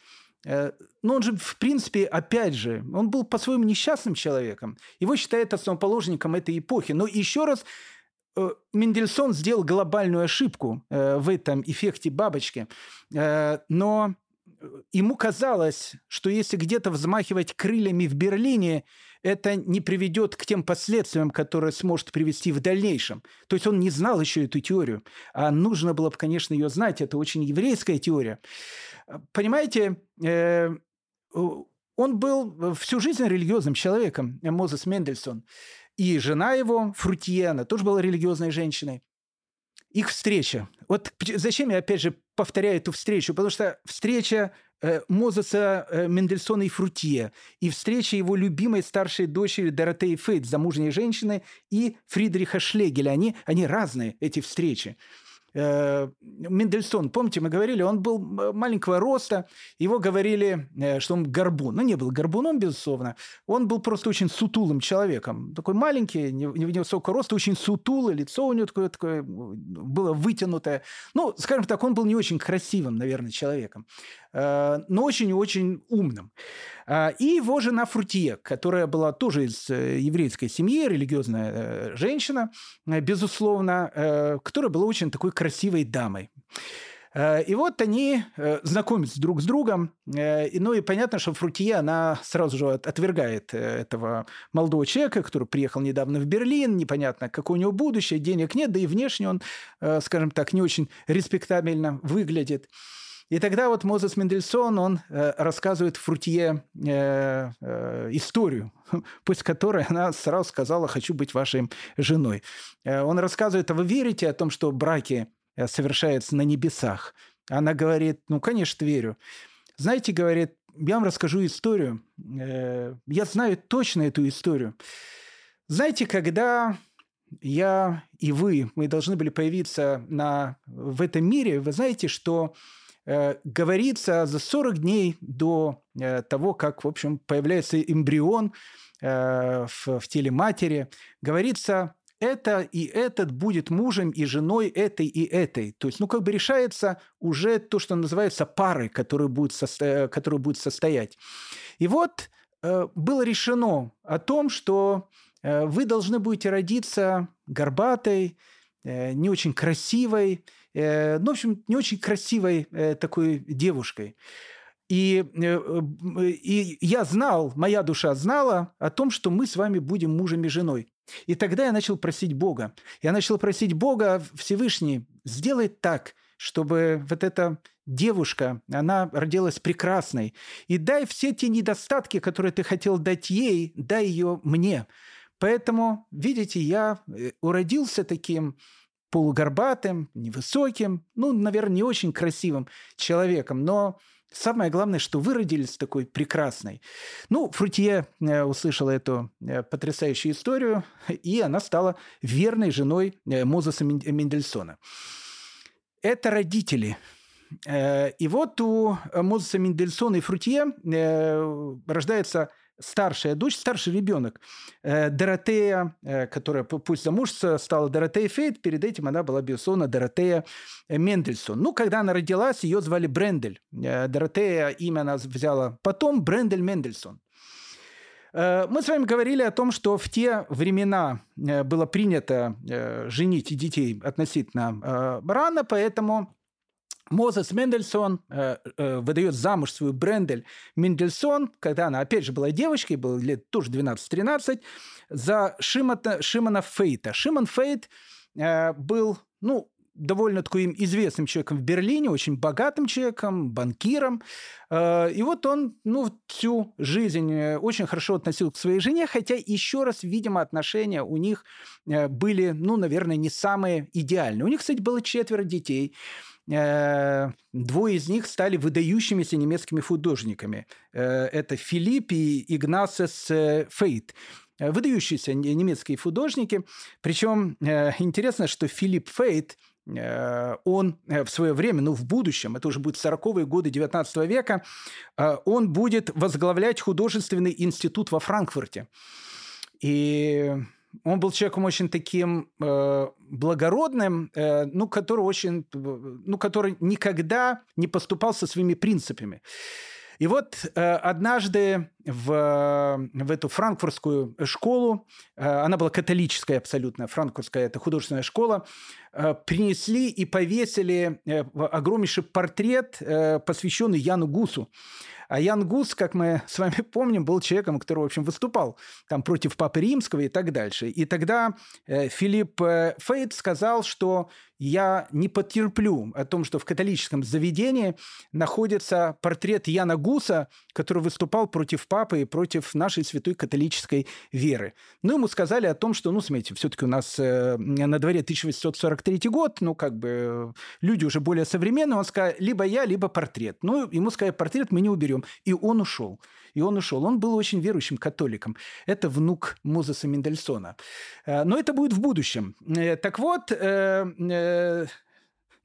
но он же, в принципе, опять же, он был по-своему несчастным человеком. Его считают основоположником этой эпохи. Но еще раз, э, Мендельсон сделал глобальную ошибку э, в этом эффекте бабочки. Но ему казалось, что если где-то взмахивать крыльями в Берлине, это не приведет к тем последствиям, которые сможет привести в дальнейшем. То есть он не знал еще эту теорию. А нужно было бы, конечно, ее знать. Это очень еврейская теория. Понимаете, э, он был всю жизнь религиозным человеком, Мозес Мендельсон. И жена его, Фрутьена, тоже была религиозной женщиной. Их встреча. Вот зачем я, опять же, повторяю эту встречу? Потому что встреча Мозеса э, Мендельсона и Фрутье, и встреча его любимой старшей дочери Доротеи Фейт, замужней женщины, и Фридриха Шлегеля. Они, они разные, эти встречи. э, Мендельсон, помните, мы говорили, он был маленького роста, его говорили, э, что он горбун. Ну, не был горбуном, безусловно. Он был просто очень сутулым человеком. Такой маленький, невысокого роста, очень сутулый, лицо у него такое, такое было вытянутое. Ну, скажем так, он был не очень красивым, наверное, человеком, э, но очень-очень умным. А, и его жена Фрутье, которая была тоже из э, еврейской семьи, религиозная э, женщина, э, безусловно, которая была очень такой красивой дамой. И вот они знакомятся друг с другом. Ну и понятно, что Фрутье, она сразу же отвергает этого молодого человека, который приехал недавно в Берлин. Непонятно, какое у него будущее, денег нет, да и внешне он, скажем так, не очень респектабельно выглядит. И тогда вот Мозес Мендельсон, он э, рассказывает Фрутье э, э, историю, [laughs] после которой она сразу сказала «хочу быть вашей женой». Э, он рассказывает, а вы верите о том, что браки э, совершаются на небесах? Она говорит, ну, конечно, верю. Знаете, говорит, я вам расскажу историю. Э, я знаю точно эту историю. Знаете, когда я и вы, мы должны были появиться на, в этом мире, вы знаете, что говорится за 40 дней до э, того, как, в общем, появляется эмбрион э, в, в теле матери, говорится это и этот будет мужем и женой этой и этой. То есть, ну, как бы решается уже то, что называется парой, которая будет, состо... которая будет состоять. И вот э, было решено о том, что э, вы должны будете родиться горбатой, э, не очень красивой, Э, ну, в общем, не очень красивой э, такой девушкой. И, э, и я знал, моя душа знала о том, что мы с вами будем мужем и женой. И тогда я начал просить Бога. Я начал просить Бога, Всевышний, сделай так, чтобы вот эта девушка, она родилась прекрасной. И дай все те недостатки, которые ты хотел дать ей, дай ее мне. Поэтому, видите, я уродился таким полугорбатым, невысоким, ну, наверное, не очень красивым человеком, но самое главное, что вы родились такой прекрасной. Ну, Фрутье э, услышала эту э, потрясающую историю, и она стала верной женой э, Мозеса Мендельсона. Это родители. И вот у Мозеса Мендельсона и Фрутье рождается старшая дочь, старший ребенок. Э, Доротея, э, которая пусть замужества стала Доротея Фейт, перед этим она была, безусловно, Доротея Мендельсон. Ну, когда она родилась, ее звали Брендель. Э, Доротея имя она взяла потом, Брендель Мендельсон. Мы с вами говорили о том, что в те времена было принято женить детей относительно рано, поэтому Мозес Мендельсон э, э, выдает замуж свою Брендель Мендельсон, когда она, опять же, была девочкой, было лет тоже 12-13, за Шимата, Шимана Фейта. Шиман Фейт э, был, ну, довольно таким известным человеком в Берлине, очень богатым человеком, банкиром. Э, и вот он ну, всю жизнь э, очень хорошо относился к своей жене, хотя еще раз, видимо, отношения у них э, были, ну, наверное, не самые идеальные. У них, кстати, было четверо детей. Э, двое из них стали выдающимися немецкими художниками. Э, это Филипп и Игнасес э, Фейт выдающиеся немецкие художники. Причем интересно, что Филипп Фейт, он в свое время, ну, в будущем, это уже будет 40-е годы 19 века, он будет возглавлять художественный институт во Франкфурте. И он был человеком очень таким э, благородным, э, ну, который очень, ну, который никогда не поступал со своими принципами. И вот э, однажды в, в эту франкфуртскую школу, э, она была католическая абсолютно, франкфуртская это художественная школа, э, принесли и повесили э, огромнейший портрет, э, посвященный Яну Гусу. А Ян Гус, как мы с вами [laughs] помним, был человеком, который, в общем, выступал там против Папы Римского и так дальше. И тогда э, Филипп э, Фейт сказал, что я не потерплю о том, что в католическом заведении находится портрет Яна Гуса, который выступал против папы и против нашей святой католической веры. Ну, ему сказали о том, что, ну, смотрите, все-таки у нас э, на дворе 1843 год, ну, как бы э, люди уже более современные, он сказал, либо я, либо портрет. Ну, ему сказали, портрет мы не уберем. И он ушел. И он ушел. Он был очень верующим католиком. Это внук Мозеса Мендельсона. Э, но это будет в будущем. Так вот,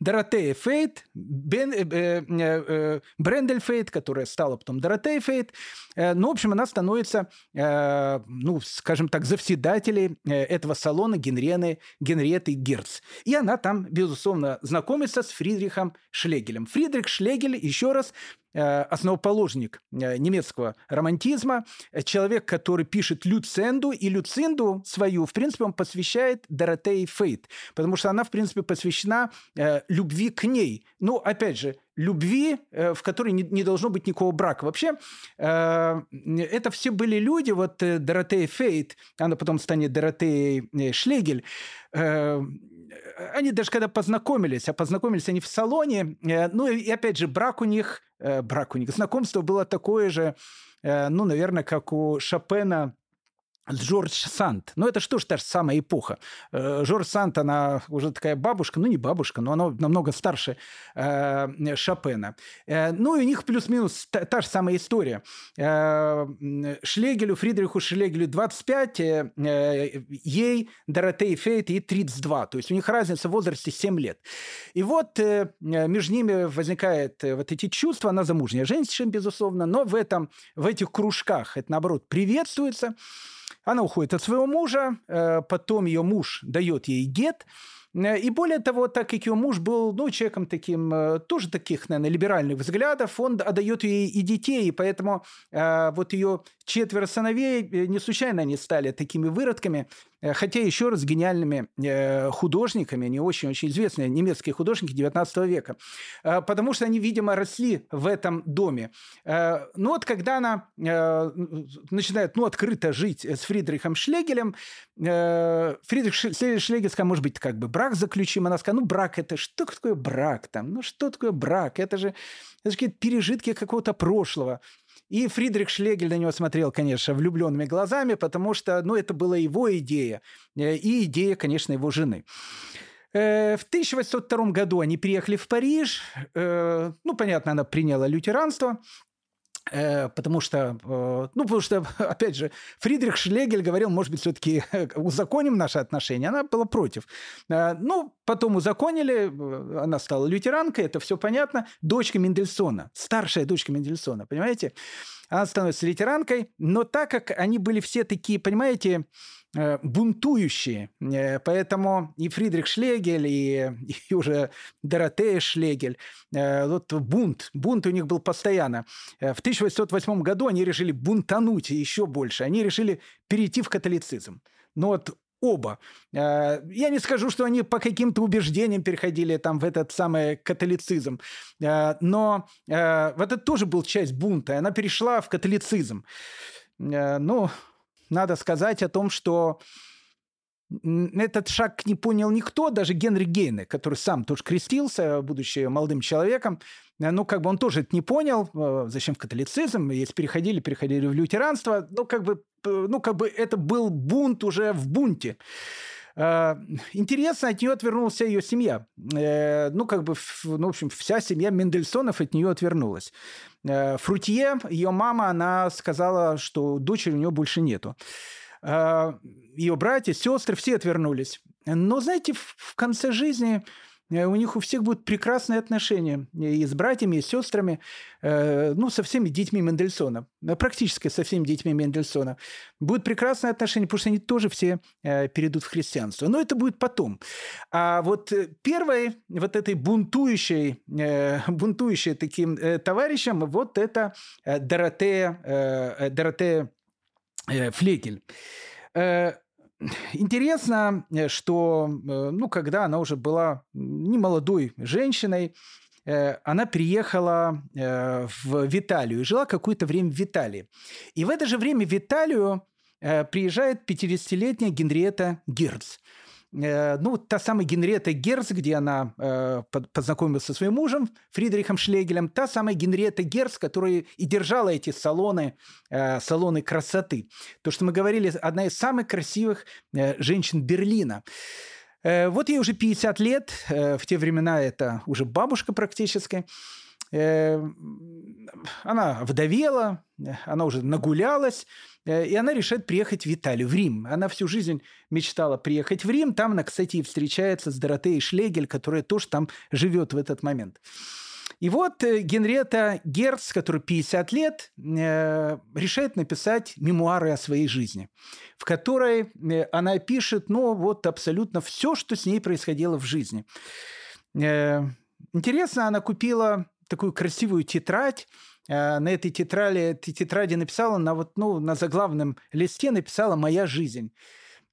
Доротея Фейт, Бен, э, э, э, Брендель Фейт, которая стала потом Доротея Фейт. Э, ну, в общем, она становится, э, ну, скажем так, завседателей э, этого салона Генрены, Генриеты Герц. И она там, безусловно, знакомится с Фридрихом Шлегелем. Фридрих Шлегель, еще раз, основоположник э, немецкого романтизма, э, человек, который пишет Люценду, и Люцинду свою, в принципе, он посвящает Доротее Фейт, потому что она, в принципе, посвящена любви к ней. Ну, опять же, любви, в которой не должно быть никакого брака. Вообще, это все были люди, вот Доротея Фейт, она потом станет Доротеей Шлегель, они даже когда познакомились, а познакомились они в салоне, ну и опять же, брак у них Э, брак у них. Знакомство было такое же, э, ну, наверное, как у Шопена Джордж Санд. Ну, это что ж та же самая эпоха. Э, Жорж Санд, она уже такая бабушка, ну, не бабушка, но она намного старше э, Шопена. Э, ну, и у них плюс-минус та, та же самая история. Э, Шлегелю, Фридриху Шлегелю 25, э, ей, Доротей Фейт, ей 32. То есть у них разница в возрасте 7 лет. И вот э, между ними возникает вот эти чувства. Она замужняя женщина, безусловно, но в, этом, в этих кружках это, наоборот, приветствуется. Она уходит от своего мужа, э, потом ее муж дает ей гет, э, и более того, так как ее муж был ну, человеком таким, э, тоже таких, наверное, либеральных взглядов, он отдает ей и детей, и поэтому э, вот ее четверо сыновей, не случайно они стали такими выродками, Э, хотя еще раз гениальными э, художниками, они очень-очень известные немецкие художники 19 века, э, потому что они, видимо, росли в этом доме. Но ну вот когда она начинает ну, открыто жить с Фридрихом Шлегелем, Фридрих Шлегель сказал, может быть, как бы брак заключим. Она сказала, ну брак это что такое брак там? Ну что такое брак? Это же, это же какие-то пережитки какого-то прошлого. И Фридрих Шлегель на него смотрел, конечно, влюбленными глазами, потому что ну, это была его идея э, и идея, конечно, его жены. Э, в 1802 году они приехали в Париж. Э, ну, понятно, она приняла лютеранство. Э, потому что, э, ну, потому что, [laughs] опять же, Фридрих Шлегель говорил, может быть, все-таки [laughs] узаконим наши отношения. Она была против. Э, ну, потом узаконили, она стала лютеранкой, это все понятно. Дочка Мендельсона, старшая дочка Мендельсона, понимаете? Она становится лютеранкой, но так как они были все такие, понимаете, Э, бунтующие. Э, поэтому и Фридрих Шлегель, и, и уже Доротея Шлегель, э, вот бунт, бунт у них был постоянно. В 1808 году они решили бунтануть еще больше. Они решили перейти в католицизм. Но вот оба. Я не скажу, что они по каким-то убеждениям переходили там в этот самый католицизм, но вот это тоже был часть бунта, она перешла в католицизм. Ну, надо сказать о том, что этот шаг не понял никто, даже Генри Гейне, который сам тоже крестился, будучи молодым человеком, ну, как бы он тоже это не понял, э, зачем в католицизм, если переходили, переходили в лютеранство, ну, как бы, ну, как бы это был бунт уже в бунте. Э, интересно, от нее отвернулась ее семья. Э, ну, как бы, ну, в общем, вся семья Мендельсонов от нее отвернулась. Э, Фрутье, ее мама, она сказала, что дочери у нее больше нету. Ее братья, сестры, все отвернулись. Но, знаете, в конце жизни Э, у них у всех будут прекрасные отношения и с братьями, и с сестрами, э, ну, со всеми детьми Мендельсона, э, практически со всеми детьми Мендельсона. Будут прекрасные отношения, потому что они тоже все перейдут в христианство. Но это будет потом. А вот первой вот этой бунтующей, [laughs] бунтующей таким товарищем, вот это Доротея, Доротея Флекель. Интересно, э, что, э, ну, когда она уже была не молодой женщиной, э, она приехала в Виталию и жила какое-то время в Виталии. И в это же время в Виталию приезжает 50-летняя Генриета Э, ну, та самая Генриетта Герц, где она э, познакомилась со своим мужем Фридрихом Шлегелем, та самая Генриетта Герц, которая и держала эти салоны, э, салоны красоты. То, что мы говорили, одна из самых красивых э, женщин Берлина. Э, вот ей уже 50 лет, э, в те времена это уже бабушка практически. Э, она вдовела, она уже нагулялась, и она решает приехать в Италию, в Рим. Она всю жизнь мечтала приехать в Рим. Там она, кстати, и встречается с Доротеей Шлегель, которая тоже там живет в этот момент. И вот э, Генрета Герц, который 50 лет, э, решает написать мемуары о своей жизни, в которой э, она пишет, ну, вот абсолютно все, что с ней происходило в жизни. Интересно, она купила такую красивую тетрадь, на этой тетради, этой тетради написала на, вот, ну, на заглавном листе написала «Моя жизнь».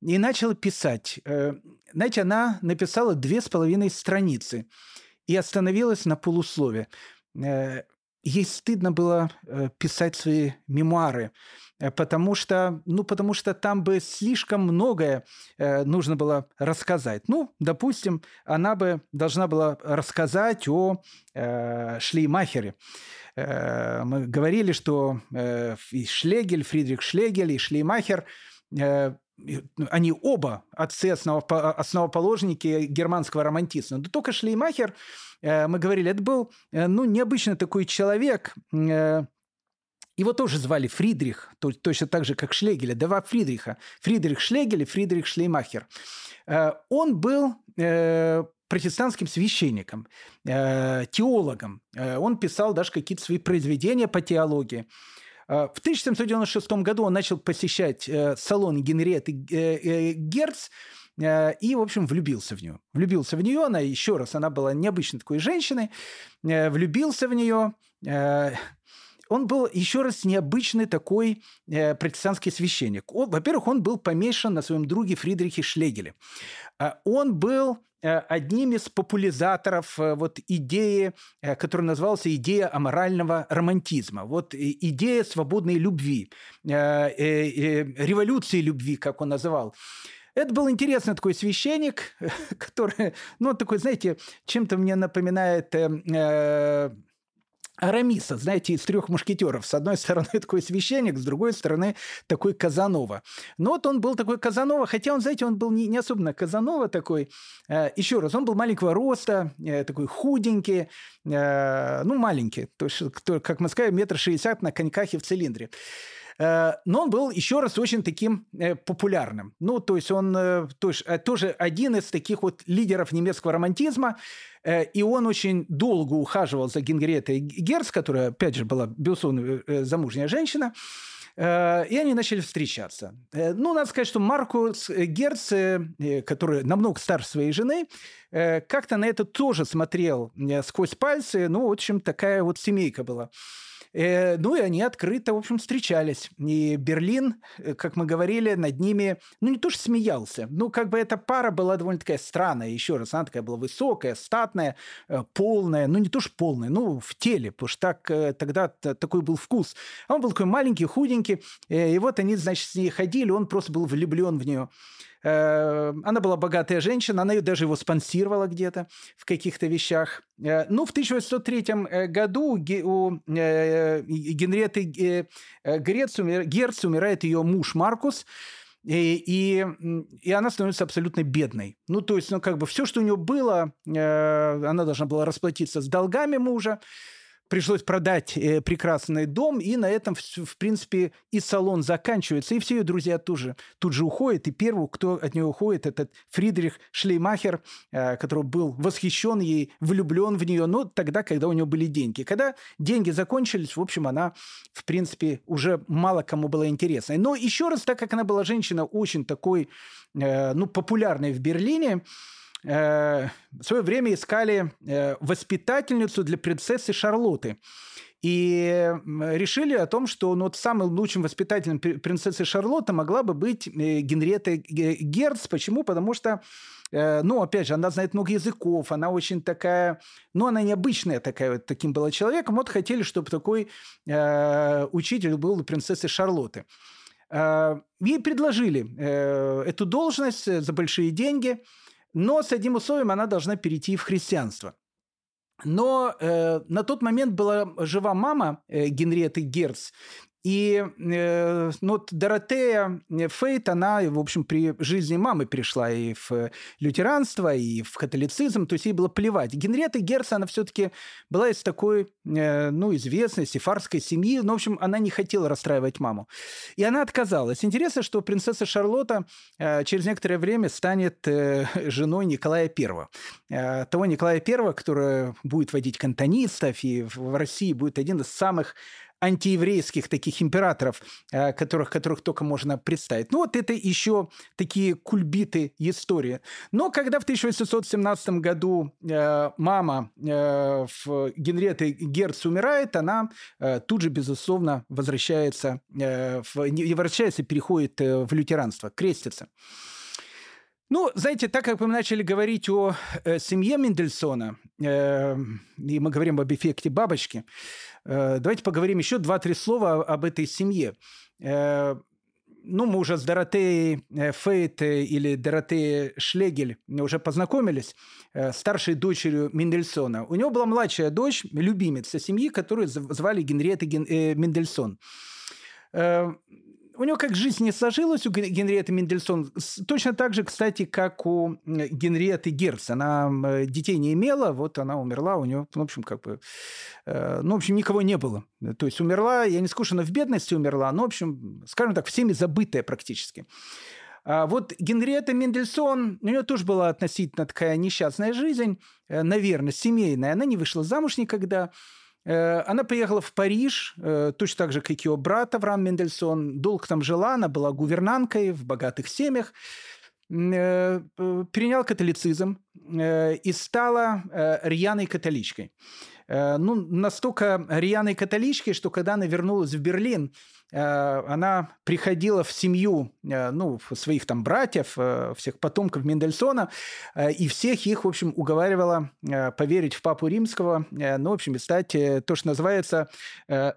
И начала писать. Знаете, она написала две с половиной страницы – и остановилась на полуслове. Э, ей стыдно было э, писать свои мемуары, э, потому что, ну, потому что там бы слишком многое нужно было рассказать. Ну, допустим, она бы должна была рассказать о Шлеймахере. Мы говорили, что Шлегель, Фридрих Шлегель, и Шлеймахер они оба отцы основоположники германского романтизма. Но только Шлеймахер, э, мы говорили, это был э, ну, необычно такой человек, э, его тоже звали Фридрих, точно так же, как Шлегеля, два Фридриха. Фридрих Шлегель и Фридрих Шлеймахер. Он был протестантским священником, теологом. Он писал даже какие-то свои произведения по теологии. Э, в 1796 году он начал посещать э, салон Генриетты э, Герц, и, в общем, влюбился в нее. Влюбился в нее, она еще раз, она была необычной такой женщиной, влюбился в нее. Он был еще раз необычный такой протестантский священник. Во-первых, он был помешан на своем друге Фридрихе Шлегеле. Он был Э, одним из популяризаторов э, вот идеи, э, которая называлась идея аморального романтизма. Вот идея свободной любви, революции любви, как он называл. Это был интересный такой священник, [laughs] который, ну, такой, знаете, чем-то мне напоминает Арамиса, знаете, из трех мушкетеров. С одной стороны [laughs] такой священник, с другой стороны такой Казанова. Но вот он был такой Казанова, хотя он, знаете, он был не, не особенно Казанова такой. Э, еще раз, он был маленького роста, э, такой худенький, э, ну, маленький, то есть, как мы сказали, метр шестьдесят на коньках и в цилиндре. Э, но он был, еще раз, очень таким э, популярным. Ну, то есть он э, тоже один из таких вот лидеров немецкого романтизма, и он очень долго ухаживал за Генгриетой Герц, которая, опять же, была, безусловно, замужняя женщина. И они начали встречаться. Ну, надо сказать, что Маркус Герц, который намного старше своей жены, как-то на это тоже смотрел сквозь пальцы. Ну, в общем, такая вот семейка была. Э, ну и они открыто, в общем, встречались. И Берлин, э, как мы говорили, над ними, ну не то что смеялся, ну как бы эта пара была довольно такая странная, еще раз, она такая была высокая, статная, э, полная, ну не то что полная, ну в теле, потому что так, тогда такой был вкус. А он был такой маленький, худенький, и вот они, значит, с ней ходили, он просто был влюблен в нее. Э, она была богатая женщина, она ее даже его спонсировала где-то в каких-то вещах. Э, ну, в 1803 э, году у Генриеты Герц умирает ее муж Маркус, и, и, и она становится абсолютно бедной. Ну, то есть, ну, как бы все, что у нее было, она должна была расплатиться с долгами мужа, пришлось продать э, прекрасный дом, и на этом, в, в принципе, и салон заканчивается, и все ее друзья тоже тут же уходят, и первый, кто от нее уходит, этот Фридрих Шлеймахер, э, который был восхищен ей, влюблен в нее, но тогда, когда у нее были деньги. Когда деньги закончились, в общем, она, в принципе, уже мало кому была интересна. Но еще раз, так как она была женщина очень такой, э, ну, популярной в Берлине, в свое время искали э, воспитательницу для принцессы Шарлотты. И решили о том, что ну, вот самым лучшим воспитателем принцессы Шарлотты могла бы быть э, Генриетта Герц. Почему? Потому что ну, опять же, она знает много языков, она очень такая, ну, она необычная такая, вот таким была человеком. Вот хотели, чтобы такой э, учитель был у принцессы Шарлотты. Э, ей предложили э, эту должность за большие деньги – но с одним условием она должна перейти в христианство. Но э, на тот момент была жива мама э, Генриетты Герц, И э, ну, вот Доротея Фейт, она, в общем, при жизни мамы перешла и в лютеранство, и в католицизм, то есть ей было плевать. Генриетта Герц, она все-таки была из такой, э, ну, известной сефарской семьи, ну, в общем, она не хотела расстраивать маму. И она отказалась. Интересно, что принцесса Шарлотта э, через некоторое время станет э, [laughs] женой Николая I. Э, того Николая I, который будет водить кантонистов, и в России будет один из самых антиеврейских таких императоров, э, которых, которых только можно представить. Ну вот это еще такие кульбиты истории. Но когда в 1817 году э, мама э, Генриетты Герц умирает, она тут же, безусловно, возвращается, в, не возвращается, переходит э, в лютеранство, крестится. Ну, знаете, так как мы начали говорить о э, семье Мендельсона, э, и мы говорим об эффекте бабочки, э, давайте поговорим еще два-три слова об этой семье. Э, ну, мы уже с Доротеей э, Фейт э, или Доротеей Шлегель уже познакомились, э, старшей дочерью Мендельсона. У него была младшая дочь, любимица семьи, которую звали Генриетта Ген... Мендельсон у него как жизнь не сложилась у Генриетты Мендельсон, точно так же, кстати, как у Генриетты Герц. Она детей не имела, вот она умерла, у нее, в общем, как бы, э, ну, в общем, никого не было. То есть умерла, я не скажу, она в бедности умерла, но, в общем, скажем так, всеми забытая практически. А вот Генриетта Мендельсон, у нее тоже была относительно такая несчастная жизнь, э, наверное, семейная. Она не вышла замуж никогда, она приехала в Париж, э, точно так же, как ее брат Авраам Мендельсон. Долго там жила, она была гувернанткой в богатых семьях. Э, перенял католицизм и стала рьяной католичкой. Ну, настолько рьяной католичкой, что когда она вернулась в Берлин – Э, она приходила в семью э, ну, своих там братьев, э, всех потомков Мендельсона, и всех их, в общем, уговаривала поверить в Папу Римского, ну, в общем, стать, то, что называется,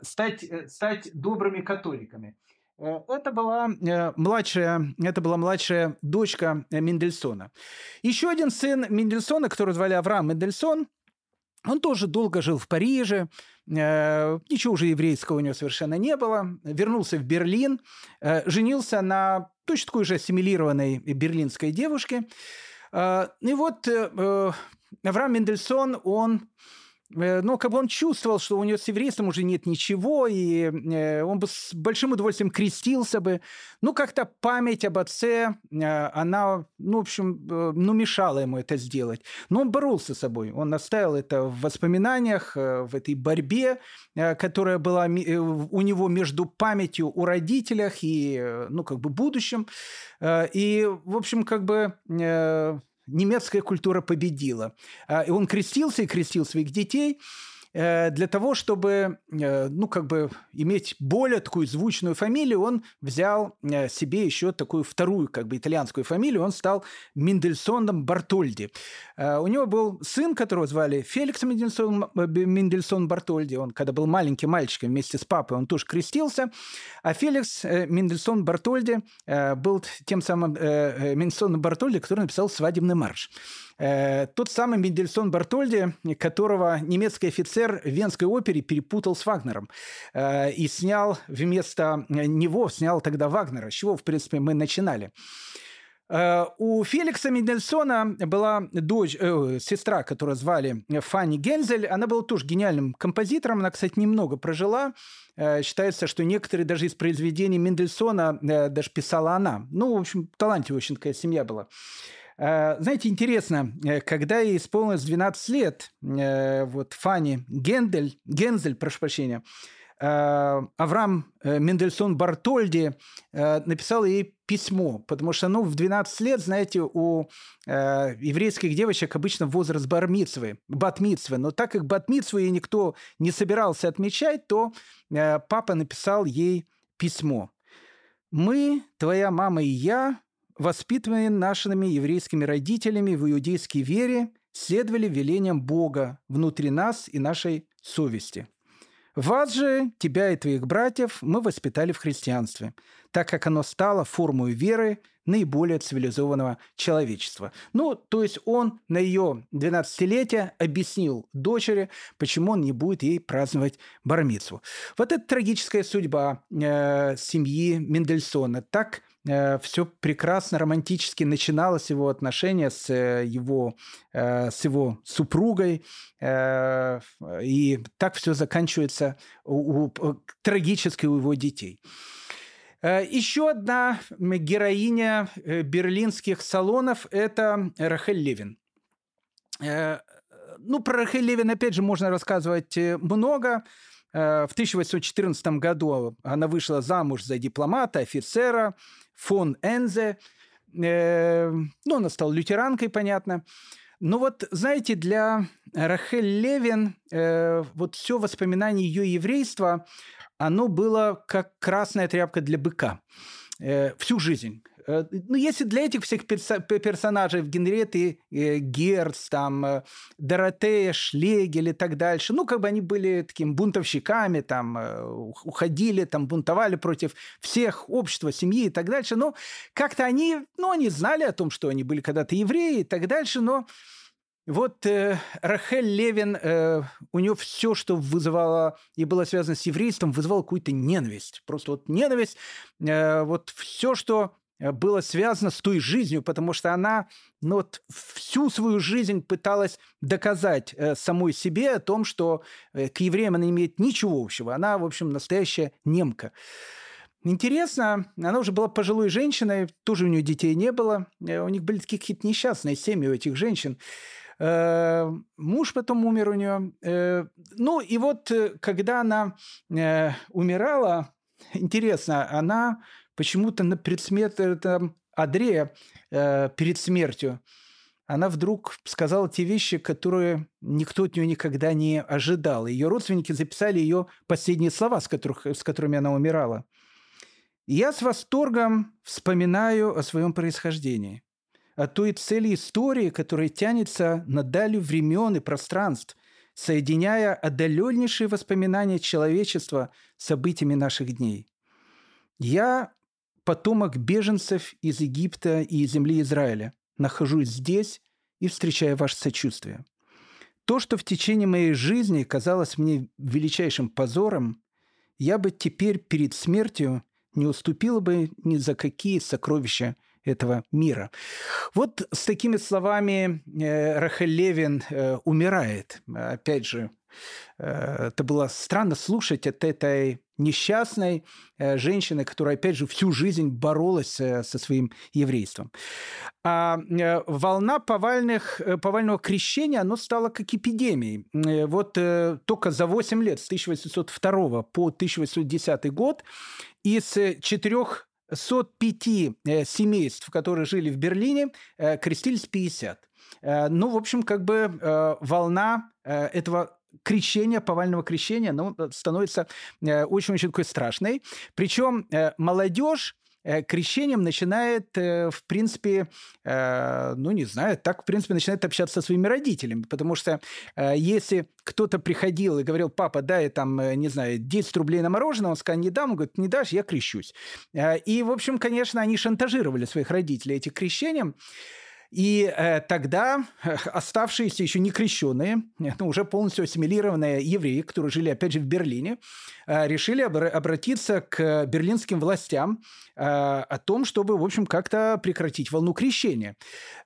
стать, стать добрыми католиками. Это была младшая, это была младшая дочка Мендельсона. Еще один сын Мендельсона, который звали Авраам Мендельсон, он тоже долго жил в Париже, э, ничего уже еврейского у него совершенно не было. Вернулся в Берлин, э, женился на точно такой же ассимилированной берлинской девушке. Э, и вот Авраам Мендельсон, он но как бы он чувствовал, что у него с еврейством уже нет ничего, и э, он бы с большим удовольствием крестился бы. Ну, как-то память об отце, э, она, ну, в общем, ну, мешала ему это сделать. Но он боролся с собой, он оставил это в воспоминаниях, в этой борьбе, которая была у него между памятью о родителях и, ну, как бы будущем. И, в общем, как бы немецкая культура победила. А, и он крестился и крестил своих детей – для того, чтобы, э, ну, как бы иметь более такую звучную фамилию, он взял э, себе еще такую вторую, как бы, итальянскую фамилию, он стал Мендельсоном Бартольди. У него был сын, которого звали Феликс Мендельсон, Мендельсон Бартольди. Он, когда был маленьким мальчиком вместе с папой, он тоже крестился. А Феликс Мендельсон Бартольди был тем самым Мендельсоном Бартольди, который написал «Свадебный марш». Э, тот самый Мендельсон Бартольди, которого немецкий офицер в Венской опере перепутал с Вагнером э, и снял вместо него, снял тогда Вагнера, с чего, в принципе, мы начинали. Э, у Феликса Мендельсона была дочь, э, сестра, которую звали Фанни Гензель. Она была тоже гениальным композитором. Она, кстати, немного прожила. Э, считается, что некоторые даже из произведений Мендельсона э, даже писала она. Ну, в общем, талантливая очень такая семья была. Э, знаете, интересно, э, когда ей исполнилось 12 лет, э, вот Фанни Гендель, Гензель, прошу прощения, Авраам Мендельсон Бартольди написал ей письмо, потому что, ну, в 12 лет, знаете, у еврейских девочек обычно возраст бармитсвы, батмитсвы, но так как батмитсву ей никто не собирался отмечать, то папа написал ей письмо. «Мы, твоя мама и я, воспитанные нашими еврейскими родителями в иудейской вере, следовали велениям Бога внутри нас и нашей совести. Вас же, тебя и твоих братьев, мы воспитали в христианстве, так как оно стало формой веры наиболее цивилизованного человечества. Ну, то есть он на ее 12-летие объяснил дочери, почему он не будет ей праздновать бармицу. Вот это трагическая судьба э, семьи Мендельсона. Так все прекрасно, романтически начиналось его отношение с э, его, э, с его супругой, э, и так все заканчивается у, у, трагически у его детей. Э, Еще одна героиня э, берлинских салонов – это Рахель Левин. Э, ну, про Рахель Левин, опять же, можно рассказывать много. В 1814 году она вышла замуж за дипломата, офицера фон Энзе. Ну, она стала лютеранкой, понятно. Но вот, знаете, для Рахель Левин вот все воспоминание ее еврейства – оно было как красная тряпка для быка э, всю жизнь. Э, ну, если для этих всех персонажей в Генриетты э, Герц, там, э, Доротея, Шлегель и так дальше, ну, как бы они были такими бунтовщиками, там, уходили, там, бунтовали против всех, общества, семьи и так дальше, но как-то они, ну, они знали о том, что они были когда-то евреи и так дальше, но вот э, Рахель Левин, э, у нее все, что вызывало и было связано с еврейством, вызывало какую-то ненависть. Просто вот ненависть, э, вот все, что было связано с той жизнью, потому что она ну, вот всю свою жизнь пыталась доказать э, самой себе о том, что э, к евреям она не имеет ничего общего. Она, в общем, настоящая немка. Интересно, она уже была пожилой женщиной, тоже у нее детей не было. Э, у них были какие-то несчастные семьи у этих женщин. Э, муж потом умер у нее. Э, ну и вот э, когда она умирала, интересно, она почему-то на предсмертном одре перед смертью она вдруг сказала те вещи, которые никто от нее никогда не ожидал. Ее родственники записали ее последние слова, с, которых, с которыми она умирала. «Я с восторгом вспоминаю о своем происхождении о той цели истории, которая тянется на далью времен и пространств, соединяя отдаленнейшие воспоминания человечества с событиями наших дней. Я потомок беженцев из Египта и земли Израиля. Нахожусь здесь и встречаю ваше сочувствие. То, что в течение моей жизни казалось мне величайшим позором, я бы теперь перед смертью не уступила бы ни за какие сокровища этого мира. Вот с такими словами э, Рахель Левин э, умирает. Опять же, э, это было странно слушать от этой несчастной женщины, которая, опять же, всю жизнь боролась со своим еврейством. А волна повальных, повального крещения, оно стало как эпидемией. Вот только за 8 лет, с 1802 по 1810 год, из четырех 105 э, семейств, которые жили в Берлине, э, крестились 50. Э, ну, в общем, как бы волна этого крещения, повального крещения, ну, становится очень-очень такой страшной. Причем молодежь Э, крещением начинает, э, в принципе, э, ну, не знаю, так, в принципе, начинает общаться со своими родителями, потому что если кто-то приходил и говорил, папа, дай там, не знаю, 10 рублей на мороженое, он сказал, не дам, он говорит, не дашь, я крещусь. И, в общем, конечно, они шантажировали своих родителей этим крещением, и э, тогда э, оставшиеся еще не крещенные, [laughs] ну, уже полностью ассимилированные евреи, которые жили, опять же, в Берлине, э, решили обра- обратиться к берлинским властям э, о том, чтобы, в общем, как-то прекратить волну крещения.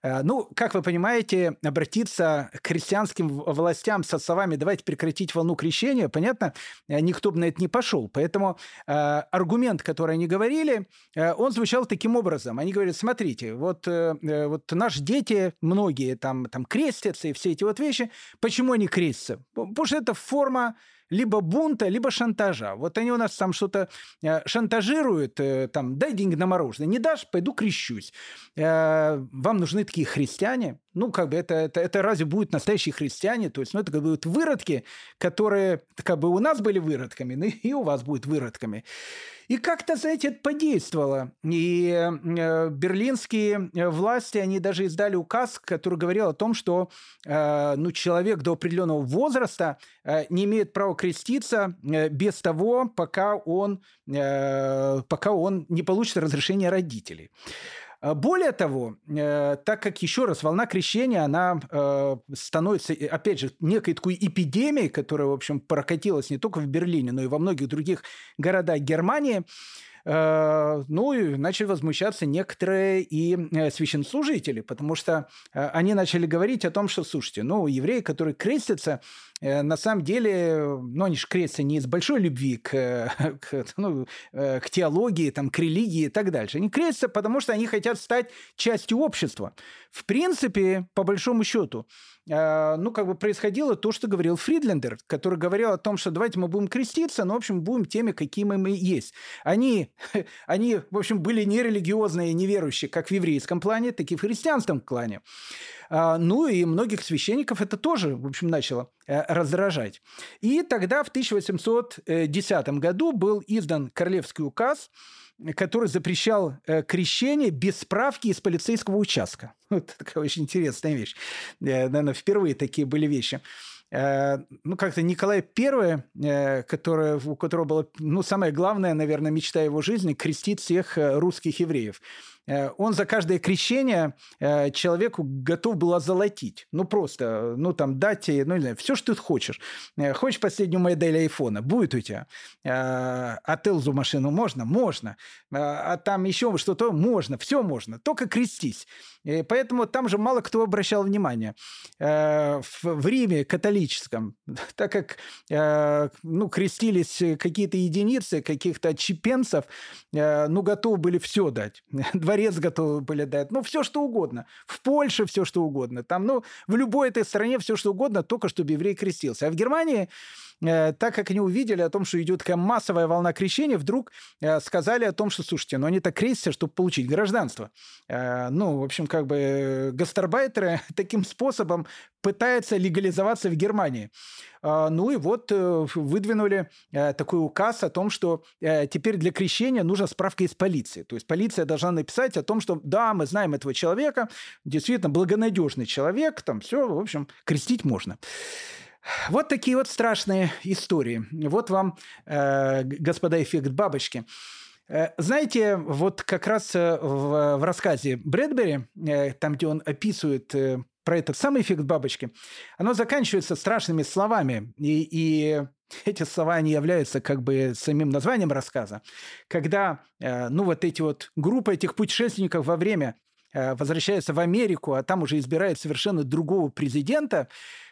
Э, ну, как вы понимаете, обратиться к христианским властям со словами «давайте прекратить волну крещения», понятно, э, никто бы на это не пошел. Поэтому э, аргумент, который они говорили, э, он звучал таким образом. Они говорят, смотрите, вот, э, э вот наш наши дети, многие там, там крестятся и все эти вот вещи. Почему они крестятся? Потому что это форма либо бунта, либо шантажа. Вот они у нас там что-то э, шантажируют, э, там, дай деньги на мороженое, не дашь, пойду крещусь. Э, вам нужны такие христиане? Ну, как бы это, это, это разве будут настоящие христиане? То есть, ну, это как бы вот выродки, которые как бы у нас были выродками, ну, и у вас будут выродками. И как-то, знаете, это подействовало. И э, берлинские э, власти, они даже издали указ, который говорил о том, что э, ну, человек до определенного возраста э, не имеет права креститься э, без того, пока он, э, пока он не получит разрешение родителей. А, более того, э, так как, еще раз, волна крещения, она э, становится, опять же, некой такой эпидемией, которая, в общем, прокатилась не только в Берлине, но и во многих других городах Германии, э, ну и начали возмущаться некоторые и священнослужители, потому что они начали говорить о том, что, слушайте, ну, евреи, которые крестятся, на самом деле, ну, они же крестятся не из большой любви к, [laughs] к, ну, э, к теологии, там, к религии и так дальше. Они крестятся, потому что они хотят стать частью общества. В принципе, по большому счету, э, ну, как бы происходило то, что говорил Фридлендер, который говорил о том, что давайте мы будем креститься, но, в общем, будем теми, какими мы есть. Они, [laughs] они в общем, были нерелигиозные, неверующие, как в еврейском плане, так и в христианском плане. А, ну и многих священников это тоже, в общем, начало э, раздражать. И тогда в 1810 году был издан королевский указ, который запрещал э, крещение без справки из полицейского участка. [laughs] Вот такая очень интересная вещь. Э, наверное, впервые такие были вещи ну, как-то Николай I, который, у которого была, ну, самая главная, наверное, мечта его жизни – крестить всех русских евреев. Э, он за каждое крещение э, человеку готов был озолотить. Ну, просто, ну, там, дать, ну, не знаю, все, что ты хочешь. Э, хочешь последнюю модель айфона? Будет у тебя. А Телзу машину можно? Можно. А там еще что-то? Можно. Все можно. Только крестись. И поэтому там же мало кто обращал внимание. В Риме католическом, [laughs] так как ну, крестились какие-то единицы, каких-то чепенцев, ну, готовы были все дать. [laughs] Два дворец готовы были дать, ну, все что угодно. В Польше все что угодно. Там, ну, в любой этой стране все что угодно, только чтобы еврей крестился. А в Германии так как они увидели о том, что идет такая массовая волна крещения, вдруг э, сказали о том, что, слушайте, ну они так крестятся, чтобы получить гражданство. Э, ну, в общем, как бы гастарбайтеры [laughs] таким способом пытаются легализоваться в Германии. Ну и вот выдвинули такой указ о том, что теперь для крещения нужна справка из полиции. То есть полиция должна написать о том, что да, мы знаем этого человека, действительно благонадежный человек, там все, в общем, крестить можно. Вот такие вот страшные истории. Вот вам, э, господа, эффект бабочки. Э, знаете, вот как раз э, в, в рассказе Брэдбери, э, там, где он описывает про этот самый эффект бабочки, оно заканчивается страшными словами. И, и эти слова, они являются как бы самим названием рассказа. Когда, ну, вот эти вот группы этих путешественников во время возвращаются в Америку, а там уже избирают совершенно другого президента,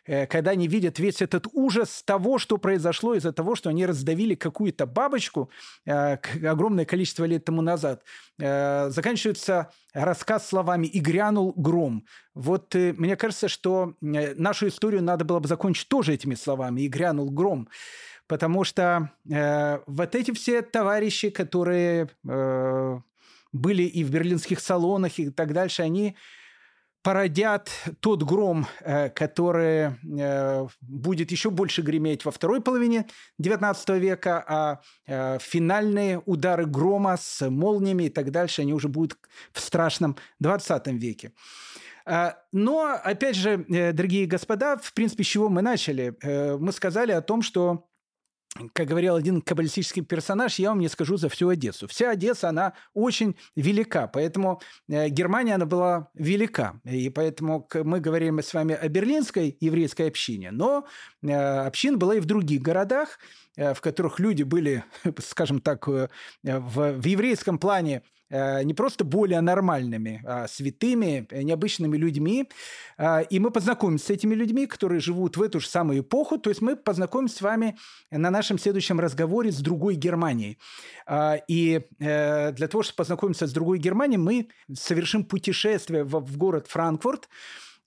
когда они видят весь этот ужас того, что произошло из-за того, что они раздавили какую-то бабочку э, огромное количество лет тому назад, э, заканчивается рассказ словами «и грянул гром». Вот мне кажется, что нашу историю надо было бы закончить тоже этими словами «и грянул гром». Потому что э, вот эти все товарищи, которые э, были и в берлинских салонах и так дальше, они породят тот гром, э, который э, будет еще больше греметь во второй половине XIX века, а э, финальные удары грома с молниями и так дальше, они уже будут в страшном XX веке. Но, опять же, дорогие господа, в принципе, с чего мы начали? Мы сказали о том, что как говорил один каббалистический персонаж, я вам не скажу за всю Одессу. Вся Одесса, она очень велика, поэтому э, Германия, она была велика. И поэтому мы говорим с вами о берлинской еврейской общине, но э, общин была и в других городах, э, в которых люди были, [laughs] скажем так, в, в еврейском плане не просто более нормальными, а святыми, э, необычными людьми. А, и мы познакомимся с этими людьми, которые живут в эту же самую эпоху. То есть мы познакомимся с вами на нашем следующем разговоре с другой Германией. А, и э, для того, чтобы познакомиться с другой Германией, мы совершим путешествие в город Франкфурт.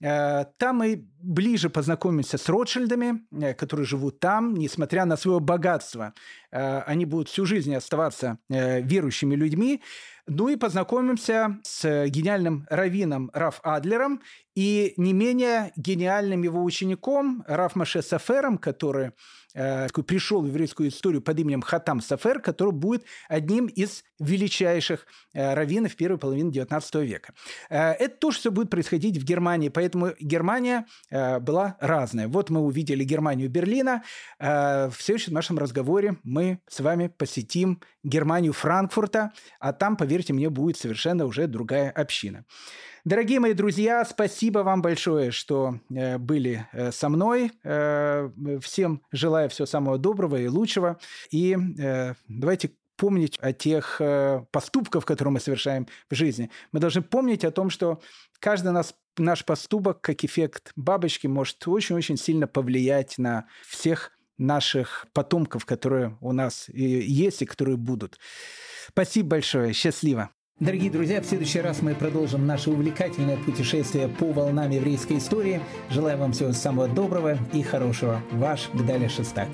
Там мы ближе познакомимся с Ротшильдами, которые живут там, несмотря на свое богатство. Они будут всю жизнь оставаться верующими людьми. Ну и познакомимся с гениальным раввином Раф Адлером и не менее гениальным его учеником Раф Маше Сафером, который э, пришел в еврейскую историю под именем Хатам Сафер, который будет одним из величайших э, раввинов первой половины XIX века. Э, это то, что будет происходить в Германии, поэтому Германия э, была разная. Вот мы увидели Германию Берлина. Э, в следующем нашем разговоре мы с вами посетим Германию Франкфурта, а там, поверьте мне, будет совершенно уже другая община. Дорогие мои друзья, спасибо вам большое, что э, были э, со мной. Э, всем желаю всего самого доброго и лучшего. И давайте помнить о тех поступках, которые мы совершаем в жизни. Мы должны помнить о том, что каждый нас, наш поступок, как эффект бабочки, может очень-очень сильно повлиять на всех наших потомков, которые у нас есть и которые будут. Спасибо большое. Счастливо. Дорогие друзья, в следующий раз мы продолжим наше увлекательное путешествие по волнам еврейской истории. Желаю вам всего самого доброго и хорошего. Ваш Гдаля Шестак.